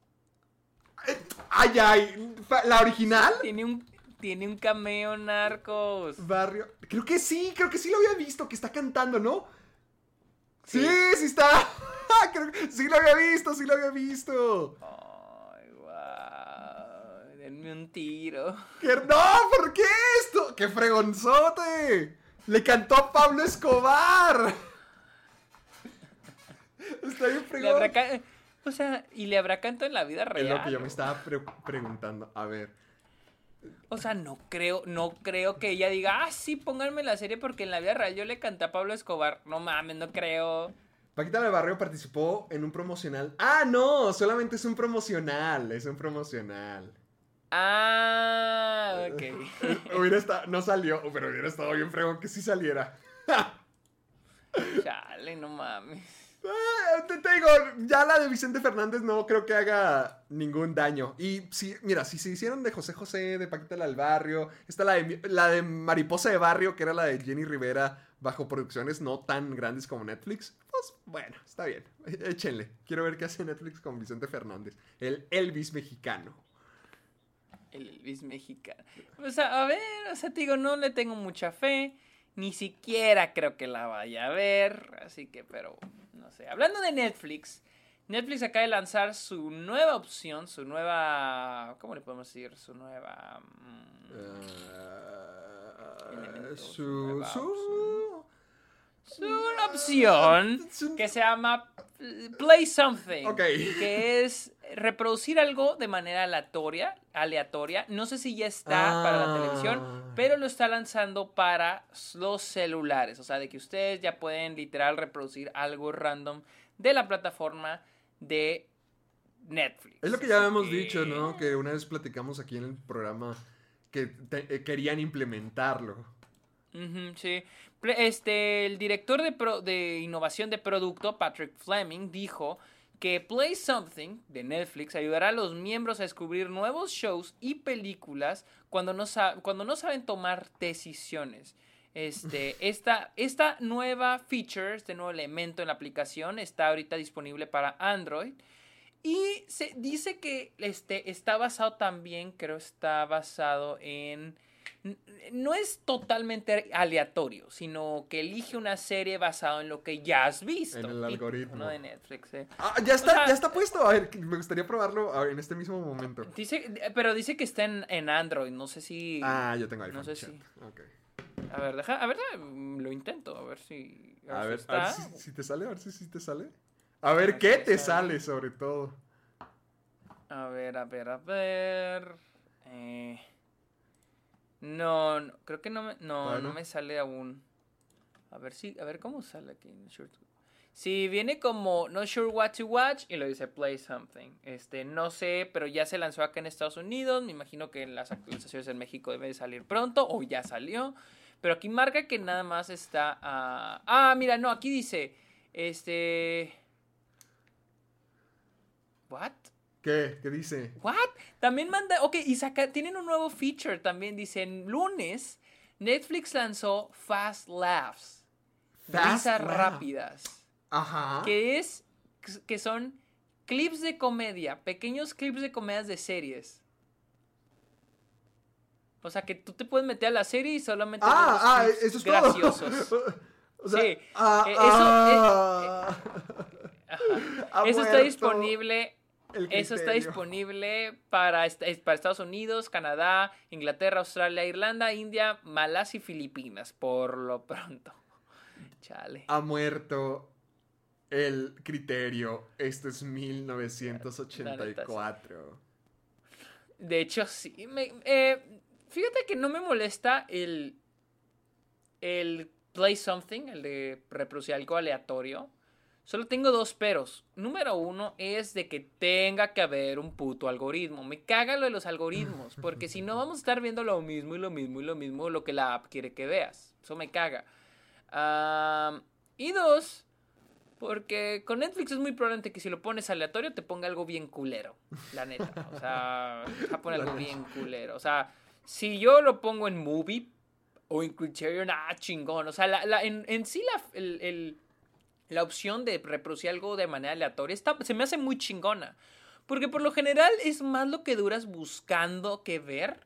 Ay, ay. fa- ¿La original? Tiene un, tiene un cameo Narcos. Barrio. Creo que sí, creo que sí lo había visto, que está cantando, ¿no? Sí, Sí. sí, está. [laughs] Creo sí lo había visto, sí lo había visto. Ay, guau. Denme un tiro. [laughs] ¿Qué? No, ¿por qué esto? ¡Qué fregonzote! Le cantó a Pablo Escobar. [laughs] Está bien fregón. O sea, y le habrá canto en la vida real. Es lo que yo me estaba pre- preguntando. A ver. O sea, no creo, no creo que ella diga, ah, sí, pónganme la serie porque en la vida real yo le canté a Pablo Escobar. No mames, no creo. Paquita del Barrio participó en un promocional. Ah, no, solamente es un promocional. Es un promocional. Ah, ok. [laughs] Hubiera estado, no salió, pero hubiera estado bien fregón que sí saliera. [laughs] Chale, no mames. Ah, te, te digo, ya la de Vicente Fernández no creo que haga ningún daño. Y si, mira, si se hicieron de José José, de Paquita la del Barrio, está la de, la de Mariposa de Barrio, que era la de Jenny Rivera, bajo producciones no tan grandes como Netflix, pues bueno, está bien. Échenle. Quiero ver qué hace Netflix con Vicente Fernández, el Elvis mexicano. El Elvis mexicano. O sea, a ver, o sea, te digo, no le tengo mucha fe. Ni siquiera creo que la vaya a ver. Así que, pero, no sé. Hablando de Netflix, Netflix acaba de lanzar su nueva opción, su nueva. ¿Cómo le podemos decir? Su nueva. mm, Elementos, su, nueva su, su opción su- que se llama Play Something. Ok. Que es reproducir algo de manera aleatoria. aleatoria. No sé si ya está para la Ah. televisión, pero lo está lanzando para los celulares. O sea, de que ustedes ya pueden literal reproducir algo random de la plataforma de Netflix. Es lo que ya Así habíamos que- dicho, ¿no? Que una vez platicamos aquí en el programa que te- eh, querían implementarlo. Sí. Este, el director de, pro- de innovación de producto, Patrick Fleming, dijo que Play Something de Netflix ayudará a los miembros a descubrir nuevos shows y películas cuando no, sa- cuando no saben tomar decisiones. Este, esta, esta nueva feature, este nuevo elemento en la aplicación está ahorita disponible para Android. Y se dice que este, está basado también, creo está basado en... No es totalmente aleatorio, sino que elige una serie basado en lo que ya has visto. En el algoritmo. No de Netflix, eh. Ah, ya está, O sea- ya está puesto. A ver, me gustaría probarlo ver, en este mismo momento. Dice, pero dice que está en, en Android, no sé si... Ah, yo tengo iPhone. No sé chat. si-. A ver, deja, a ver, lo intento, a ver si... A ver, está. a ver si, si te sale, a ver si, si te sale. A ver, ver ¿qué qué te sale. sale sobre todo? A ver, a ver, a ver. Eh, no, no, creo que no me, no, no me sale aún. A ver si, a ver cómo sale aquí en Sure to- Sí, viene como no sure what to watch y lo dice play something. Este, no sé, pero ya se lanzó acá en Estados Unidos. Me imagino que las actualizaciones en México deben de salir pronto o ya salió. Pero aquí marca que nada más está. ah, ah, mira, no, aquí dice. Este. ¿What? ¿Qué? ¿Qué dice? ¿What? También manda. Ok, y saca, tienen un nuevo feature también. Dicen lunes. Netflix lanzó Fast Laughs. Fast risas Laugh. rápidas. Ajá. Que es. Que son clips de comedia. Pequeños clips de comedias de series. O sea que tú te puedes meter a la serie y solamente. Ah, ah, eso es todo. graciosos. [laughs] o sea, Sí, ah, eh, eso, [laughs] está disponible Eso está disponible para, est- es- para Estados Unidos, Canadá, Inglaterra, Australia, Irlanda, India, Malasia y Filipinas, por lo pronto. [laughs] Chale. Ha muerto el criterio. Esto es 1984. De hecho, sí. me- eh, fíjate que no me molesta el, el play something, el de reproducir algo aleatorio. Solo tengo dos peros. Número uno es de que tenga que haber un puto algoritmo. Me caga lo de los algoritmos. [laughs] Porque si no vamos a estar viendo lo mismo y lo mismo y lo mismo lo que la app quiere que veas. Eso me caga. Ah, y dos, porque con Netflix es muy probable que si lo pones aleatorio te ponga algo bien culero. La neta. O sea, va a poner [laughs] algo bien culero. O sea, si yo lo pongo en Movie o en Criterion, ah, chingón. O sea, la- la- en, en sí la, el- el- la opción de reproducir algo de manera aleatoria está, se me hace muy chingona. Porque por lo general es más lo que duras buscando que ver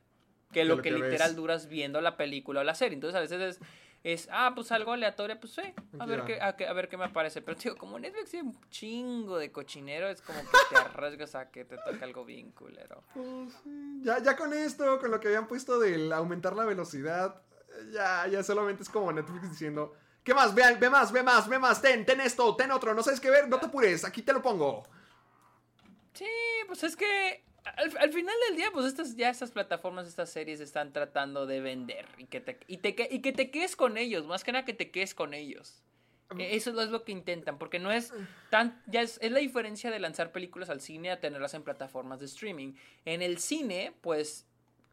que lo lo que, que ves. literal duras viendo la película o la serie. Entonces a veces es, es ah, pues algo aleatorio, pues sí, a ver, qué, a, qué- a ver qué me aparece. Pero tío, como Netflix tiene un chingo de cochinero, es como que te arriesgas a que te toque algo bien culero. Pues, ya, ya con esto, con lo que habían puesto del aumentar la velocidad, ya, ya solamente es como Netflix diciendo, ¿qué más? Ve, ve más, ve más, ve más, ten, ten esto, ten otro, no sabes qué ver, no te apures, aquí te lo pongo. Sí, pues es que al, al final del día, pues estas, ya estas plataformas, estas series están tratando de vender y que te, y te, y que te quedes con ellos, más que nada que te quedes con ellos. E- Eso es lo que intentan, porque no es tan, ya es, es la diferencia de lanzar películas al cine a tenerlas en plataformas de streaming. En el cine, pues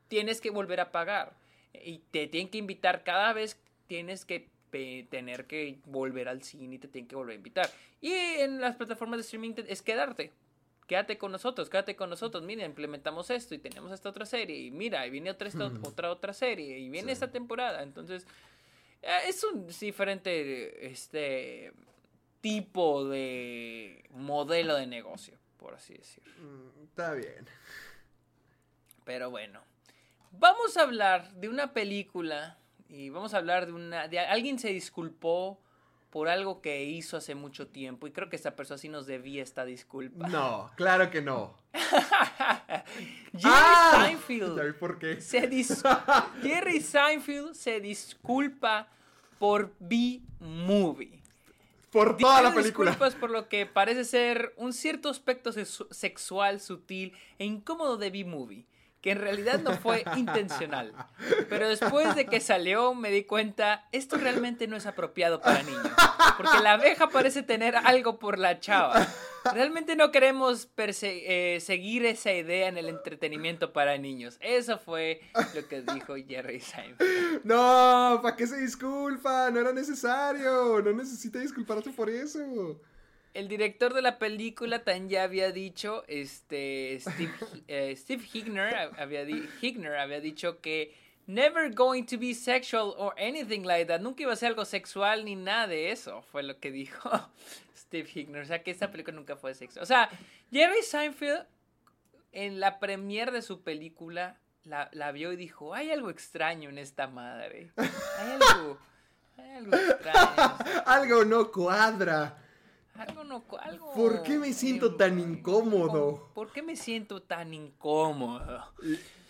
tienes que volver a pagar y te tienen que invitar cada vez, tienes que tener que volver al cine y te tienen que volver a invitar. Y en las plataformas de streaming es quedarte. Quédate con nosotros, quédate con nosotros. Mira, implementamos esto y tenemos esta otra serie. Y mira, y viene otra, esta, otra, otra serie. Y viene Sí. esta temporada. Entonces, eh, es un diferente este tipo de modelo de negocio, por así decir. Mm, está bien. Pero bueno, vamos a hablar de una película y vamos a hablar de una... De, alguien se disculpó por algo que hizo hace mucho tiempo y creo que esta persona sí nos debía esta disculpa. No, claro que no. [laughs] Jerry Ah, Seinfeld por qué. se dis- [laughs] Jerry Seinfeld se disculpa por B-Movie. Por toda la película. disculpas por lo que parece ser un cierto aspecto sexual, sutil e incómodo de B-Movie, que en realidad no fue [laughs] intencional. Pero después de que salió me di cuenta, esto realmente no es apropiado para niños, porque la abeja parece tener algo por la chava. Realmente no queremos eh, seguir esa idea en el entretenimiento para niños. Eso fue lo que dijo Jerry Seinfeld. No, ¿para qué se disculpa? No era necesario. No necesita disculparse por eso. El director de la película también ya había dicho, este, Steve, [laughs] eh, Steve Higner había, di- Higner había dicho que Never going to be sexual or anything like that. Nunca iba a ser algo sexual ni nada de eso. Fue lo que dijo [laughs] Steve Hickner. O sea, que esta película nunca fue sexual. O sea, Jerry Seinfeld en la premiere de su película la, la vio y dijo, hay algo extraño en esta madre. Hay algo, hay algo extraño. [laughs] Algo no cuadra. Algo no, algo... ¿Por qué me siento tan incómodo? ¿Por qué me siento tan incómodo?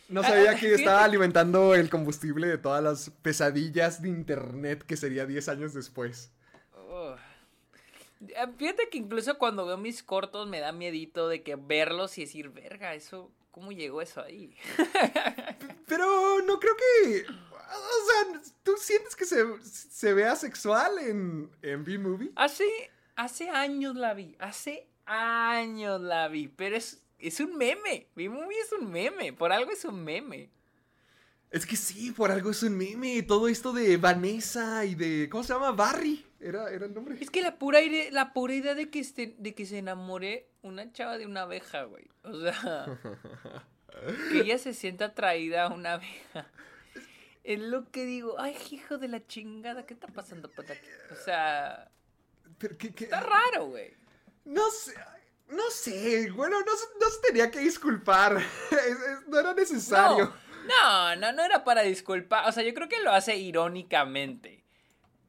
No Ah, sabía ah, que estaba alimentando el combustible de todas las pesadillas de internet que sería 10 años después. Eh, Fíjate que incluso cuando veo mis cortos me da miedito de que verlos y decir, verga, eso, ¿cómo llegó eso ahí? Pero no creo que. O sea, ¿tú sientes que se, se vea sexual en, en B-Movie? Hace, hace años la vi, hace años la vi, pero es, es un meme. Mi movie es un meme, por algo es un meme. Es que sí, por algo es un meme. Todo esto de Vanessa y de. ¿Cómo se llama? Barry. Era, era el nombre. Es que la pura, ide- la pura idea de que, este, de que se enamore una chava de una abeja, güey. O sea, [laughs] que ella se sienta atraída a una abeja. Es lo que digo, ay, hijo de la chingada, ¿qué está pasando por aquí? O sea, Está raro, güey. No sé. No sé. Bueno, no, se- no se tenía que disculpar. [laughs] Es- es- no era necesario. No, no, no era para disculpar. O sea, yo creo que lo hace irónicamente.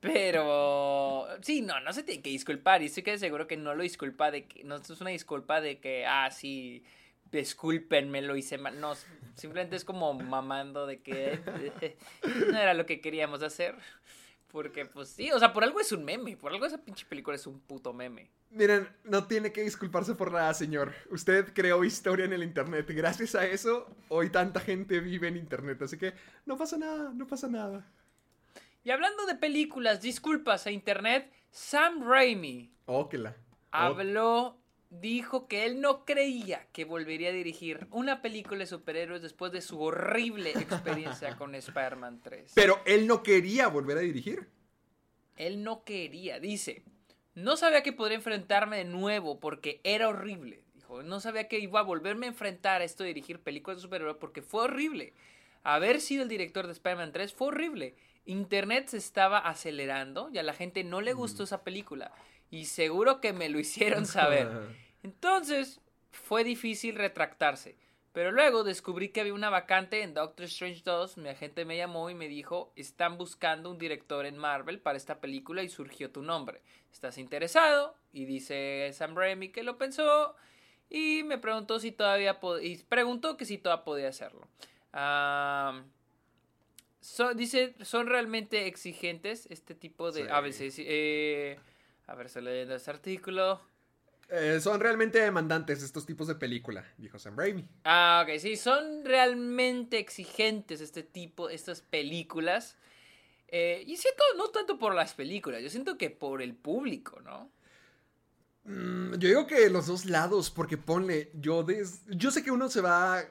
Pero sí, no, no se tiene que disculpar. Y estoy que seguro que no lo disculpa de que. No es una disculpa de que, ah, sí, discúlpenme, lo hice mal. No, simplemente es como mamando de que [laughs] no era lo que queríamos hacer. Porque, pues sí, o sea, por algo es un meme. Por algo esa pinche película es un puto meme. Miren, no tiene que disculparse por nada, señor. Usted creó historia en el internet. Gracias a eso, hoy tanta gente vive en internet. Así que no pasa nada, no pasa nada. Y hablando de películas, disculpas a internet, Sam Raimi Oh, que la. habló, dijo que él no creía que volvería a dirigir una película de superhéroes después de su horrible experiencia con Spider-Man 3. Pero él no quería volver a dirigir. Él no quería, dice, no sabía que podría enfrentarme de nuevo porque era horrible. Dijo, no sabía que iba a volverme a enfrentar a esto de dirigir películas de superhéroes porque fue horrible. Haber sido el director de Spider-Man 3 fue horrible. Internet se estaba acelerando y a la gente no le gustó esa película. Y seguro que me lo hicieron saber. Entonces, fue difícil retractarse. Pero luego descubrí que había una vacante en Doctor Strange 2. Mi agente me llamó y me dijo, están buscando un director en Marvel para esta película y surgió tu nombre. ¿Estás interesado? Y dice Sam Raimi que lo pensó y me preguntó si todavía y preguntó que si todavía podía hacerlo. So- dice, son realmente exigentes este tipo de... Sí. A veces... eh, a ver, estoy leyendo este artículo. Eh, son realmente demandantes estos tipos de película, dijo Sam Raimi. Ah, ok, sí, son realmente exigentes este tipo, estas películas. Eh, y siento, no tanto por las películas, yo siento que por el público, ¿no? Mm, yo digo que los dos lados, porque ponle, yo des... yo sé que uno se va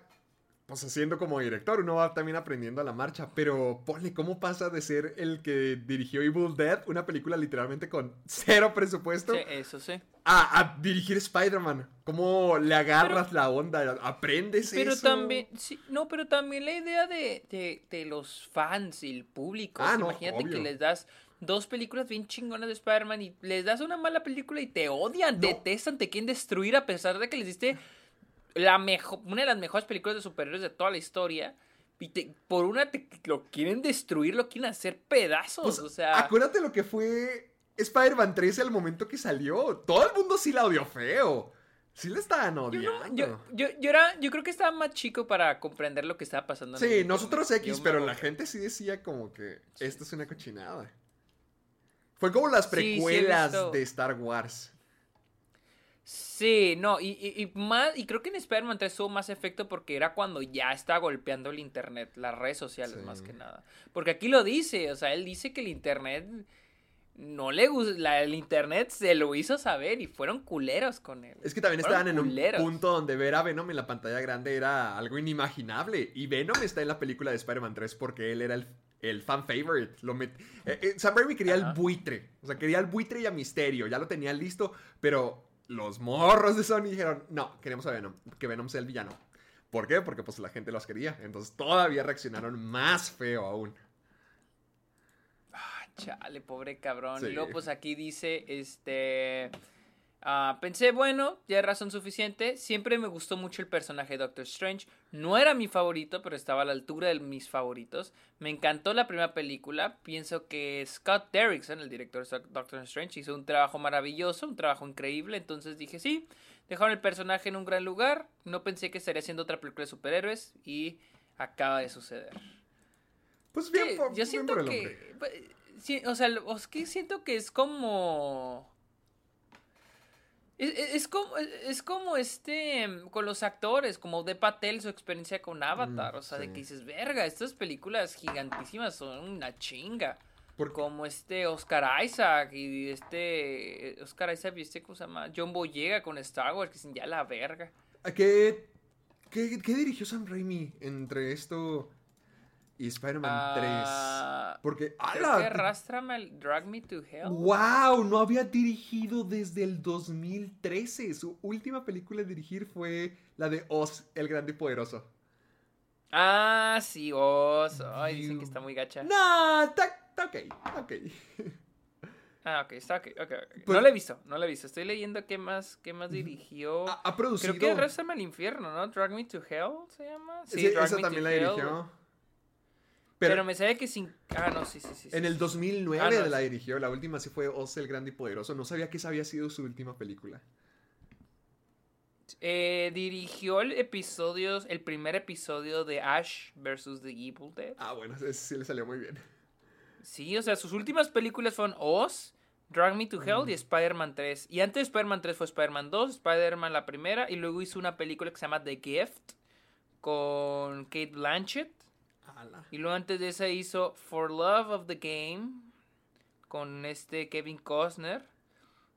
pues haciendo como director, uno va también aprendiendo a la marcha, pero ponle cómo pasa de ser el que dirigió Evil Dead, una película literalmente con cero presupuesto, Sí, eso sí. a, a dirigir Spider-Man. ¿Cómo le agarras la onda? ¿Aprendes Pero eso? también, sí, no, pero también la idea de, de, de los fans y el público. Ah, no, imagínate que les das dos películas bien chingonas de Spider-Man y les das una mala película y te odian, No. detestan, te quieren destruir a pesar de que les diste la mejor, una de las mejores películas de superhéroes de toda la historia. Y te- por una te, lo quieren destruir, lo quieren hacer pedazos. Pues, o sea, acuérdate lo que fue Spider-Man 3 al momento que salió. Todo el mundo sí la odió feo. Sí la estaban yo, odiando. no- yo, yo, yo era, yo creo que estaba más chico para comprender lo que estaba pasando. en Sí, nosotros X, pero la gente sí decía como que esto es una cochinada. Fue como las Sí, sí he precuelas de Star Wars. Sí, no, y, y, y más, y creo que en Spider-Man 3 tuvo más efecto porque era cuando ya estaba golpeando el internet, las redes sociales Sí. más que nada. Porque aquí lo dice, o sea, él dice que el internet no le gusta, el internet se lo hizo saber y fueron culeros con él. Es que también Fueron estaban en un punto donde ver a Venom en la pantalla grande era algo inimaginable. Y Venom está en la película de Spider-Man 3 porque él era el, el fan favorite. Lo met- eh, eh, Sam Raimi quería el buitre. O sea, quería el buitre y a Misterio. Ya lo tenía listo, pero los morros de Sony dijeron, no, queremos a Venom. Que Venom sea el villano. ¿Por qué? Porque pues la gente los quería. Entonces todavía reaccionaron más feo aún. Ah, chale, pobre cabrón. Sí. Y luego, pues aquí dice, este... ah, pensé, bueno, ya es razón suficiente. Siempre me gustó mucho el personaje de Doctor Strange. No era mi favorito, pero estaba a la altura de mis favoritos. Me encantó la primera película. Pienso que Scott Derrickson, el director de Doctor Strange, hizo un trabajo maravilloso, un trabajo increíble. Entonces dije, sí, dejaron el personaje en un gran lugar. No pensé que estaría haciendo otra película de superhéroes. Y acaba de suceder. Pues bien, Sí, por, yo bien siento por el que. pues, sí, o sea, es que siento que es como. Es, es- es como, es como este, mm, con los actores, como de Patel, su experiencia con Avatar, Mm, o sea, de que dices, verga, estas películas gigantísimas son una chinga. Por- Como este Oscar Isaac y este, Oscar Isaac y este, ¿cómo se llama? John Boyega con Star Wars, que dicen, ya la verga. ¿A ¿Qué, qué, qué dirigió Sam Raimi entre esto y Spider-Man Ah, 3? Porque, Creo ¡ala! Arrastrame al Drag Me to Hell. ¡Wow! No había dirigido desde el 2013. Su última película a dirigir fue la de Oz, el grande y poderoso. Ah, sí, Oz. Ay, dicen que está muy gacha. No, está, está ok, ok. Ah, ok, está ok, ok, ok. Pues- no la he visto, no la he visto. Estoy leyendo qué más, qué más dirigió. Ha, ha producido... Creo que Arrastrame al infierno, ¿no? Drag Me to Hell se llama. Sí, Drag esa Me también to la Hell. dirigió. Pero, Pero, me sabe que sin. Ah, no, sí, sí, sí. en el sí. 2009 Ah, no, la sí. dirigió. La última sí fue Oz, el grande y poderoso. No sabía que esa había sido su última película. Eh, dirigió el episodio, el primer episodio de Ash vs. The Evil Dead. Ah, bueno, ese sí le salió muy bien. Sí, o sea, sus últimas películas fueron Oz, Drag Me to Hell y Spider-Man 3. Y antes de Spider-Man 3 fue Spider-Man 2, Spider-Man la primera, y luego hizo una película que se llama The Gift con Kate Blanchett. Ala. Y luego antes de esa hizo For Love of the Game con este Kevin Costner.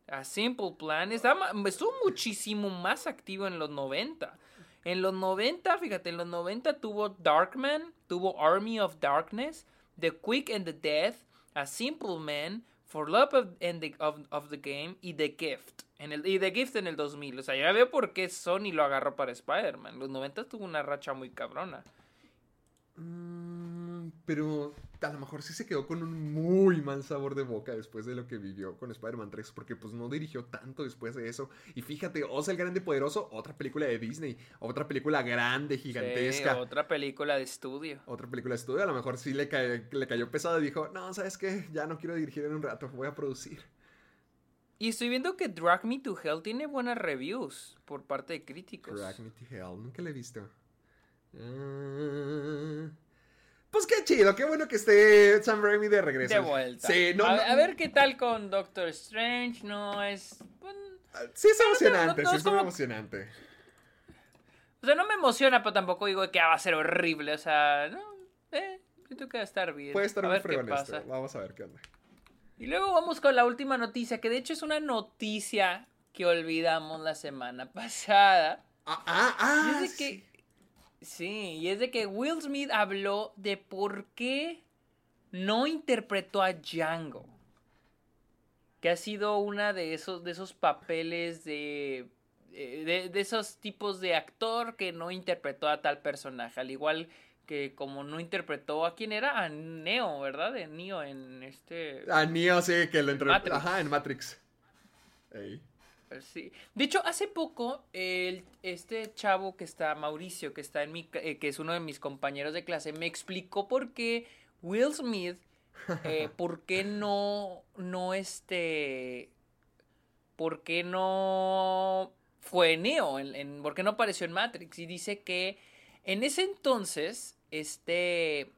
A Simple Plan. Estaba, estuvo muchísimo más activo en los 90. En los 90, fíjate, en los 90 tuvo Darkman, tuvo Army of Darkness, The Quick and the Dead, A Simple Man, For Love of, and the, of, of the Game y The Gift. En el, y The Gift en el 2000. O sea, ya veo por qué Sony lo agarró para Spider-Man. Los 90 tuvo una racha muy cabrona. Mm, pero a lo mejor sí se quedó con un muy mal sabor de boca después de lo que vivió con Spider-Man 3, porque pues no dirigió tanto después de eso. Y fíjate, Oz el Grande Poderoso, otra película de Disney, otra película grande, gigantesca. Sí, otra película de estudio. Otra película de estudio, a lo mejor sí le, ca- le cayó pesado y dijo, no, ¿sabes qué? Ya no quiero dirigir en un rato, voy a producir. Y estoy viendo que Drag Me to Hell tiene buenas reviews por parte de críticos. Drag Me to Hell, nunca la he visto. Ah, pues qué chido, qué bueno que esté Sam Raimi de regreso. De vuelta. Sí, no, a, no- a ver qué tal con Doctor Strange. No es. pues, Sí es emocionante, no, sí es muy como- emocionante. o sea, no me emociona, pero tampoco digo que ah, va a ser horrible. O sea, no. Eh, siento que va a estar bien. Puede estar a muy pasa. esto. Vamos a ver qué onda. Y luego vamos con la última noticia, que de hecho es una noticia que olvidamos la semana [laughs] pasada. Ah, ah, ah. es de que. Sí, y es de que Will Smith habló de por qué no interpretó a Django. Que ha sido una de esos, de esos papeles de, eh, de. de esos tipos de actor que no interpretó a tal personaje. Al igual que como no interpretó a quién era, a Neo, ¿verdad? De Neo en este. Ah, Neo, sí, que lo. Matrix. Ajá, en Matrix. Ey. Sí. De hecho, hace poco, el, este chavo que está, Mauricio, que está en mi, eh, que es uno de mis compañeros de clase, me explicó por qué Will Smith, eh, [laughs] por qué no, no este, por qué no fue Neo, en, en- por qué no apareció en Matrix. Y dice que en ese entonces, este,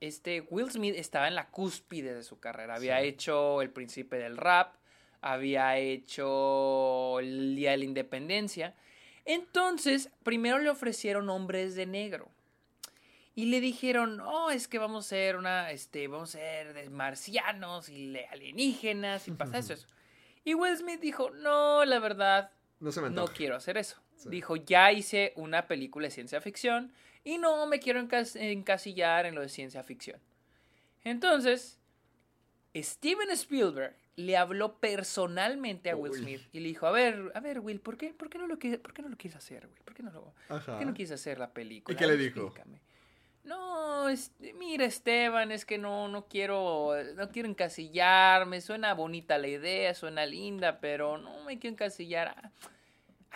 este Will Smith estaba en la cúspide de su carrera. Había Sí. hecho El Príncipe del Rap, había hecho el Día de la Independencia. Entonces, primero le ofrecieron hombres de negro. Y le dijeron, no, es que vamos a ser una, este, vamos a ser de marcianos y alienígenas y pasa eso, eso. [laughs] Y Will Smith dijo, no, la verdad, No se me no antoja. quiero hacer eso. Sí. Dijo, ya hice una película de ciencia ficción y no me quiero encas- encasillar en lo de ciencia ficción. Entonces, Steven Spielberg le habló personalmente a Will Uy. Smith y le dijo, a ver, a ver, Will, ¿por qué, por qué, no, lo, quieres- por qué no lo quieres hacer, Will? ¿Por qué no lo, por qué no quieres hacer la película? ¿Y qué le dijo? explícame". No, este, mira Esteban, es que no, no quiero, no quiero encasillarme, suena bonita la idea, suena linda, pero no me quiero encasillar.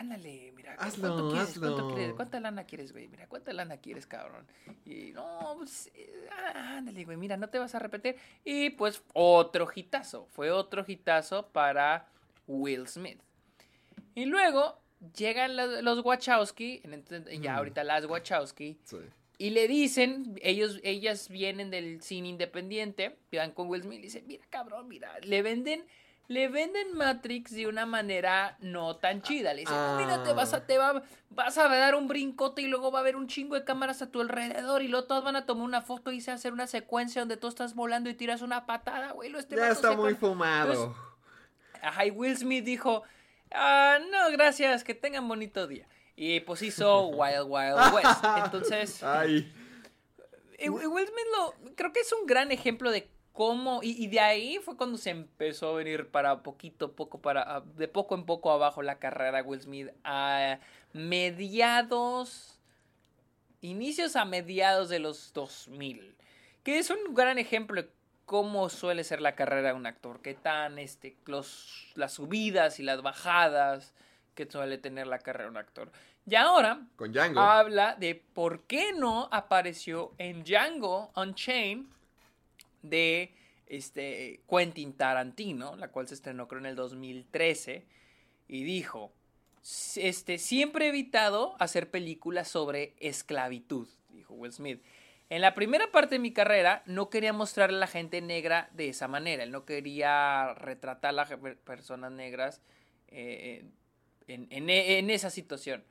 Ándale, mira, ¿cu- Hazlo, ¿cuánto quieres? ¿Cuánto hazlo. quieres? ¿Cuánta lana quieres, güey? Mira, ¿cuánta lana quieres, cabrón? Y no, pues, eh, ah, ándale, güey, mira, no te vas a repetir. Y pues otro hitazo, fue otro hitazo para Will Smith. Y luego llegan los, los Wachowski, ya Mm. ahorita las Wachowski, Sí. y le dicen, ellos, ellas vienen del cine independiente, van con Will Smith y dicen, mira cabrón, mira, le venden, le venden Matrix de una manera no tan chida. Le dicen, "No, mira, te vas a, te va, vas a dar un brincote y luego va a haber un chingo de cámaras a tu alrededor y luego todos van a tomar una foto y se va a hacer una secuencia donde tú estás volando y tiras una patada, güey. este Ya está muy con- fumado. Ajá, y Will Smith dijo, ah, no, gracias, que tengan bonito día. Y pues hizo [laughs] Wild Wild West. Entonces, Ay. y Will Smith lo, creo que es un gran ejemplo de cómo, y, y de ahí fue cuando se empezó a venir para poquito, poco, para, de poco en poco abajo la carrera de Will Smith a mediados, inicios a mediados de los 2000, que es un gran ejemplo de cómo suele ser la carrera de un actor, qué tan, este, los, las subidas y las bajadas que suele tener la carrera de un actor. Y ahora, Con Django. habla de por qué no apareció en Django Unchained de este Quentin Tarantino, la cual se estrenó creo en el 2013 y dijo, "S- este siempre he evitado hacer películas sobre esclavitud, dijo Will Smith. En la primera parte de mi carrera no quería mostrarle a la gente negra de esa manera, él no quería retratar a las per- personas negras eh, en, en- en esa situación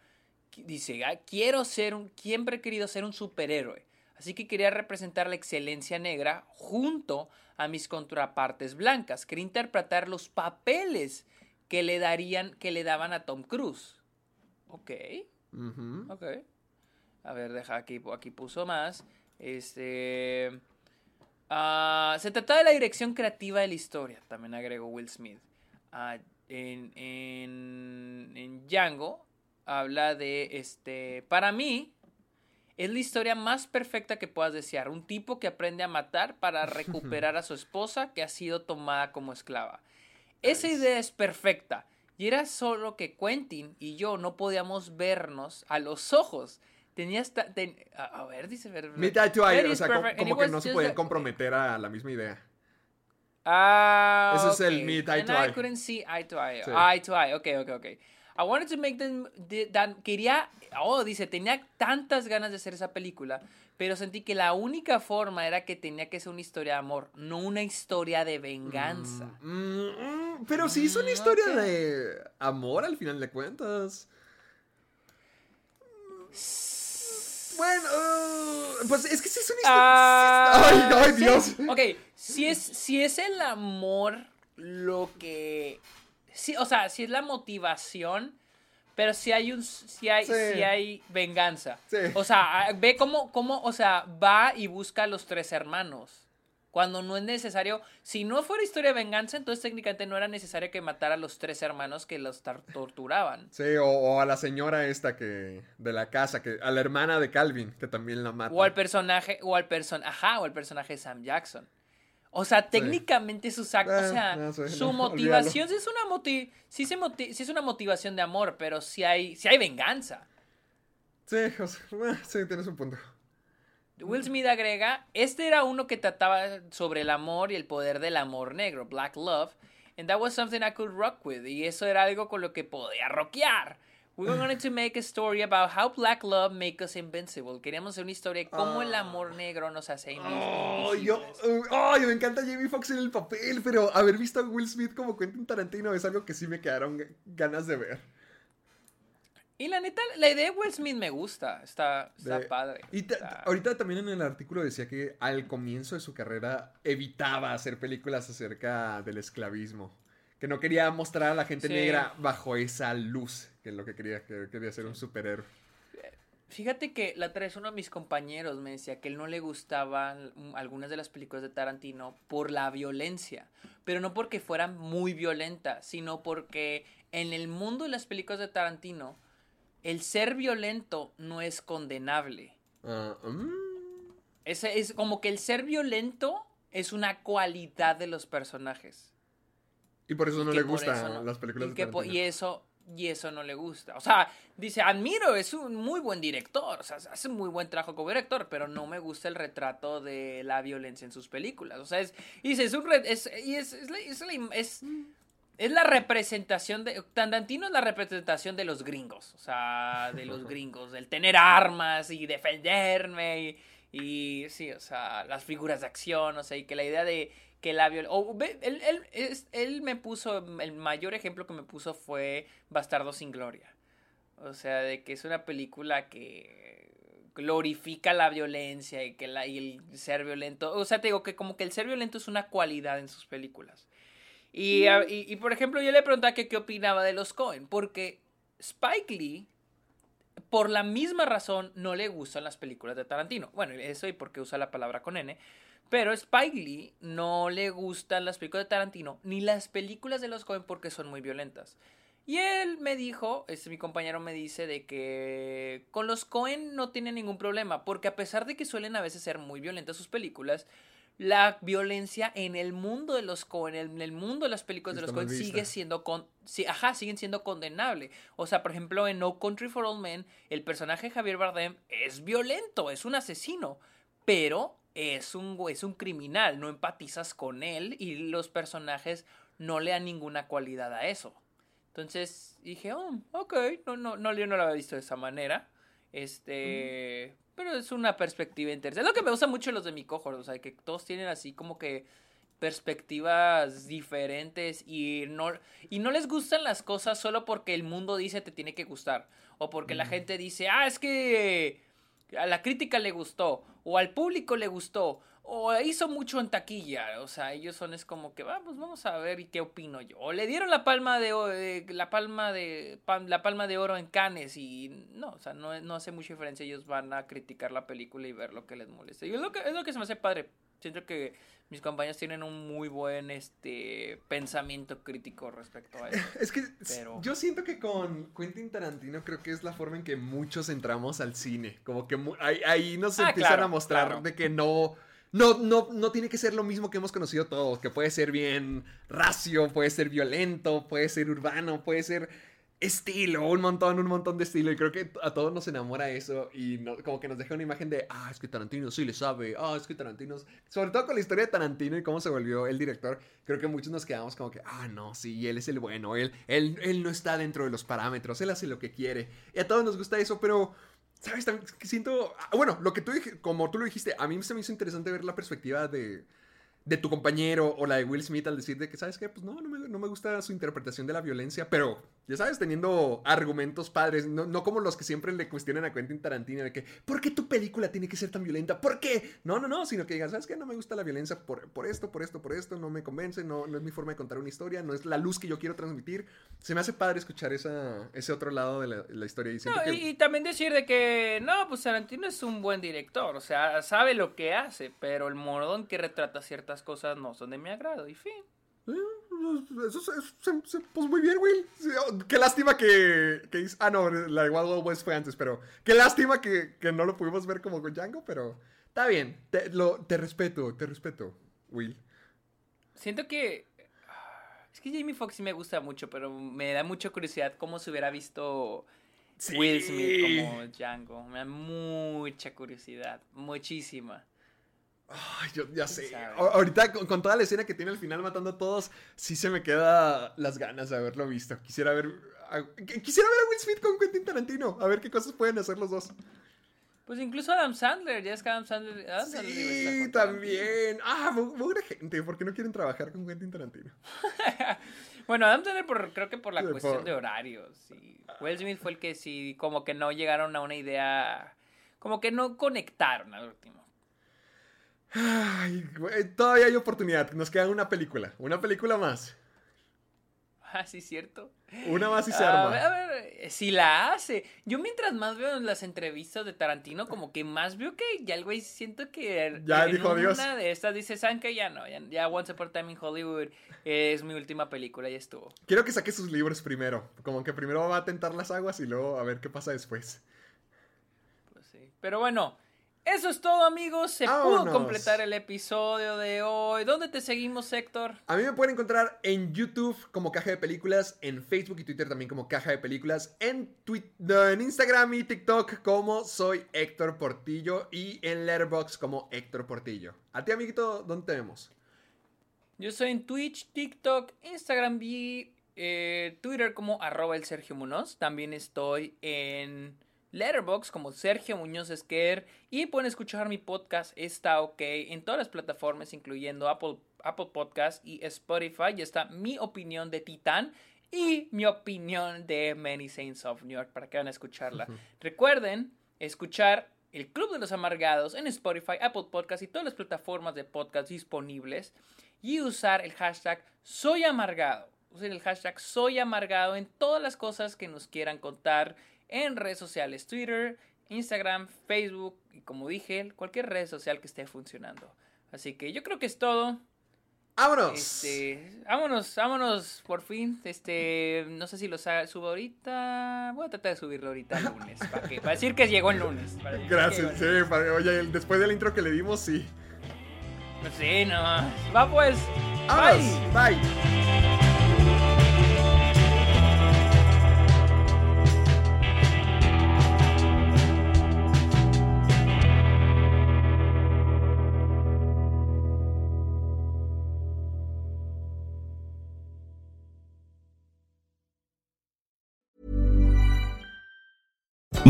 dice, "Ah, quiero ser un, siempre he querido ser un superhéroe. Así que quería representar la excelencia negra junto a mis contrapartes blancas. Quería interpretar los papeles que le darían, que le daban a Tom Cruise. Ok, Ujú. ok. A ver, deja aquí, aquí puso más. Este. ah, se trataba de la dirección creativa de la historia, también agregó Will Smith. Ah, en, en, en Django habla de este. Para mí, es la historia más perfecta que puedas desear. Un tipo que aprende a matar para [laughs] recuperar a su esposa que ha sido tomada como esclava. Esa idea es perfecta. Y era solo que Quentin y yo no podíamos vernos a los ojos. Tenía esta. ten- a, a ver, dice. ver- eye to eye, o sea, perfect. como, que no se podían comprometer a la misma idea. Ah, Ese es el meet eye to I eye. couldn't see eye to eye. Sí. Eye to eye, ok, ok, ok. I wanted to make them... quería... Oh, dice, tenía tantas ganas de hacer esa película, pero sentí que la única forma era que tenía que ser una historia de amor, no una historia de venganza. Mm, mm, pero sí es una Mm, historia de amor al final de cuentas. Bueno, uh, pues es que sí es una historia. Ah, ay, ay, sí. Dios. Ok, si es, si es el amor lo que... Sí, o sea, si es la motivación, pero si hay un... Si hay, Sí. si hay venganza. Sí. O sea, ah, ve cómo, cómo, o sea, va y busca a los tres hermanos. Cuando no es necesario, si no fuera historia de venganza, entonces técnicamente no era necesario que matara a los tres hermanos que los torturaban. Sí, o, o a la señora esta que. de la casa, que. a la hermana de Calvin, que también la mata. O al personaje, o al person, ajá, o al personaje de Sam Jackson. O sea, técnicamente su sac- o Eh, sea, no su no, [laughs] motivación sí es una moti sí se moti- sí es una motivación de amor, pero sí hay, sí hay venganza. Sí, o sea, [laughs] eh, sí, tienes un punto. Will Smith agrega, este era uno que trataba sobre el amor y el poder del amor negro, Black Love, and that was something I could rock with, y eso era algo con lo que podía rockear. We wanted to make a story about how black love make us invincible. Queríamos hacer una historia de cómo el amor negro nos hace Oh, yo, ay, me encanta Jamie Foxx en el papel, pero haber visto a Will Smith como Quentin Tarantino es algo que sí me quedaron ganas de ver. Y la neta, la idea de Will Smith me gusta, está, está De- padre. Y Está- ahorita también en el artículo decía que al comienzo de su carrera evitaba hacer películas acerca del esclavismo. Que no quería mostrar a la gente Sí. negra bajo esa luz, que lo que quería, que quería ser un superhéroe. Fíjate que la otra vez uno de mis compañeros me decía que él no le gustaban algunas de las películas de Tarantino por la violencia, pero no porque fueran muy violentas, sino porque en el mundo de las películas de Tarantino, el ser violento no es condenable. Mm. Es, es como que el ser violento es una cualidad de los personajes. Y por eso no le gustan no- las películas y de Tarantino. y eso y eso no le gusta. O sea, dice, admiro, es un muy buen director, o sea, hace un muy buen trabajo como director, pero no me gusta el retrato de la violencia en sus películas. O sea, es, y dice, es un es, y es, es la- es es- es la representación de. Tarantino es la representación de los gringos. O sea, de los [laughs] gringos. Del tener armas y defenderme. Y, y sí, o sea, las figuras de acción. O sea, y que la idea de que la violencia. él, él, me puso. El mayor ejemplo que me puso fue Bastardo sin Gloria. O sea, de que es una película que glorifica la violencia y que la, y el ser violento. O sea, te digo que como que el ser violento es una cualidad en sus películas. Y, y, por ejemplo, yo le preguntaba que qué opinaba de los Cohen, porque Spike Lee, por la misma razón, no le gustan las películas de Tarantino. Bueno, eso y porque usa la palabra con N. Pero Spike Lee no le gustan las películas de Tarantino ni las películas de los Cohen porque son muy violentas. Y él me dijo, este mi compañero me dice de que con los Cohen no tiene ningún problema, porque a pesar de que suelen a veces ser muy violentas sus películas, la violencia en el mundo de los Cohen, en el mundo de las películas de los Cohen sigue siendo con, sí, ajá, siguen siendo condenable. O sea, por ejemplo, en No Country for Old Men, el personaje de Javier Bardem es violento, es un asesino, pero es un es un criminal, no empatizas con él y los personajes no le dan ninguna cualidad a eso. Entonces dije, oh, ok, no, no, no, yo no lo había visto de esa manera. Este, pero es una perspectiva interesante. Es lo que me gusta mucho los de mi cohort, o sea, que todos tienen así como que perspectivas diferentes y no, y no les gustan las cosas solo porque el mundo dice te tiene que gustar. O porque la gente dice, ah, es que a la crítica le gustó, o al público le gustó, o hizo mucho en taquilla. O sea, ellos son es como que, vamos, vamos a ver y qué opino yo. O le dieron la palma de la palma de la palma de oro en Cannes y no, o sea, no, no hace mucha diferencia. Ellos van a criticar la película y ver lo que les molesta. Y es lo que, es lo que se me hace padre. Siento que mis compañeros tienen un muy buen este pensamiento crítico respecto a eso. [laughs] Es que Pero- yo siento que con Quentin Tarantino creo que es la forma en que muchos entramos al cine. Como que ahí, ahí nos Ah, empiezan claro, a mostrar claro. de que no, no, no, no tiene que ser lo mismo que hemos conocido todos. Que puede ser bien racio, puede ser violento, puede ser urbano, puede ser estilo, un montón, un montón de estilo. Y creo que a todos nos enamora eso. Y como que nos deja una imagen de, ah, es que Tarantino sí le sabe. Ah, es que Tarantino. es-". Sobre todo con la historia de Tarantino y cómo se volvió el director. Creo que muchos nos quedamos como que, ah, no, sí, él es el bueno. Él, él, él no está dentro de los parámetros. Él hace lo que quiere. Y a todos nos gusta eso, pero. ¿Sabes? También siento. ah, Bueno, lo que tú dij- como tú lo dijiste, a mí se me hizo interesante ver la perspectiva de, de tu compañero o la de Will Smith al decir de que, ¿sabes qué? Pues no, no me, no me gusta su interpretación de la violencia, pero, ya sabes, teniendo argumentos padres, no, no como los que siempre le cuestionan a Quentin Tarantino de que, ¿por qué tu película tiene que ser tan violenta? ¿Por qué? No, no, no, sino que digan, ¿sabes qué? No me gusta la violencia por, por esto, por esto, por esto, no me convence, no, no es mi forma de contar una historia, no es la luz que yo quiero transmitir. Se me hace padre escuchar esa, ese otro lado de la, la historia y No, que... y, y también decir de que, no, pues Tarantino es un buen director, o sea, sabe lo que hace, pero el modo en que retrata ciertas cosas no son de mi agrado, y fin. Eh, Eso, eso- eso- pues muy bien, Will. Oh, Qué lástima que, que Ah, no, la de Wild Wild West fue antes, pero... Qué lástima que, que no lo pudimos ver como con Django, pero... Está bien, te, lo, te respeto, te respeto, Will. Siento que... Es que Jamie Foxx sí me gusta mucho, pero me da mucha curiosidad cómo se hubiera visto Sí. Will Smith como Django. Me da mucha curiosidad, muchísima. Ay, yo ya sé. Ahorita con, con toda la escena que tiene al final matando a todos, sí se me queda las ganas de haberlo visto. Quisiera ver... a- Quisiera ver a Will Smith con Quentin Tarantino, a ver qué cosas pueden hacer los dos. Pues incluso Adam Sandler, ya es que Adam Sandler... Adam Sí, también. Ah, mucha gente, ¿por qué no quieren trabajar con Quentin Tarantino? [laughs] Bueno, Adam Sandler por, creo que por la Sí, cuestión por- de horarios. Y Will Smith fue el que sí, como que no llegaron a una idea, como que no conectaron al último. Ay, güey, todavía hay oportunidad. Nos queda una película. Una película más. [laughs] Ah, sí, cierto. Una más y se A arma. ver, a ver, si la hace. Yo mientras más veo en las entrevistas de Tarantino, como que más veo que ya el güey siento que Ya en dijo una adiós. de estas dice, ¿saben que Ya no, ya, ya Once Upon a Time in Hollywood es mi última película, ya estuvo. Quiero que saque sus libros primero. Como que primero va a tentar las aguas y luego a ver qué pasa después. Pues sí. Pero bueno, eso es todo amigos. Se pudo completar el episodio de hoy. ¿Dónde te seguimos, Héctor? A mí me pueden encontrar en YouTube como Caja de Películas, en Facebook y Twitter también como Caja de Películas, en, Twi- no, en Instagram y TikTok como soy Héctor Portillo y en Letterboxd como Héctor Portillo. A ti, amiguito, ¿dónde te vemos? Yo soy en Twitch, TikTok, Instagram y eh, Twitter como arroba el Sergio Muñoz. También estoy en Letterboxd como Sergio Muñoz Esquer. Y pueden escuchar mi podcast Está OK en todas las plataformas, incluyendo Apple, Apple Podcast y Spotify. Y está mi opinión de Titán y mi opinión de Many Saints of New York para que vayan a escucharla. Recuerden escuchar el Club de los Amargados en Spotify, Apple Podcast y todas las plataformas de podcast disponibles y usar el hashtag Soy Amargado. Usen el hashtag Soy Amargado en todas las cosas que nos quieran contar en redes sociales, Twitter, Instagram, Facebook y como dije, cualquier red social que esté funcionando. Así que yo creo que es todo. ¡Vámonos! Este, vámonos, vámonos por fin. Este, no sé si lo subo ahorita. Voy a tratar de subirlo ahorita el lunes. [laughs] Para, decir que llegó el lunes. para Gracias, sí, llegó el para- oye, después del intro que le dimos, sí. Sí, no. Va pues. ¡Vámonos! Bye. Bye.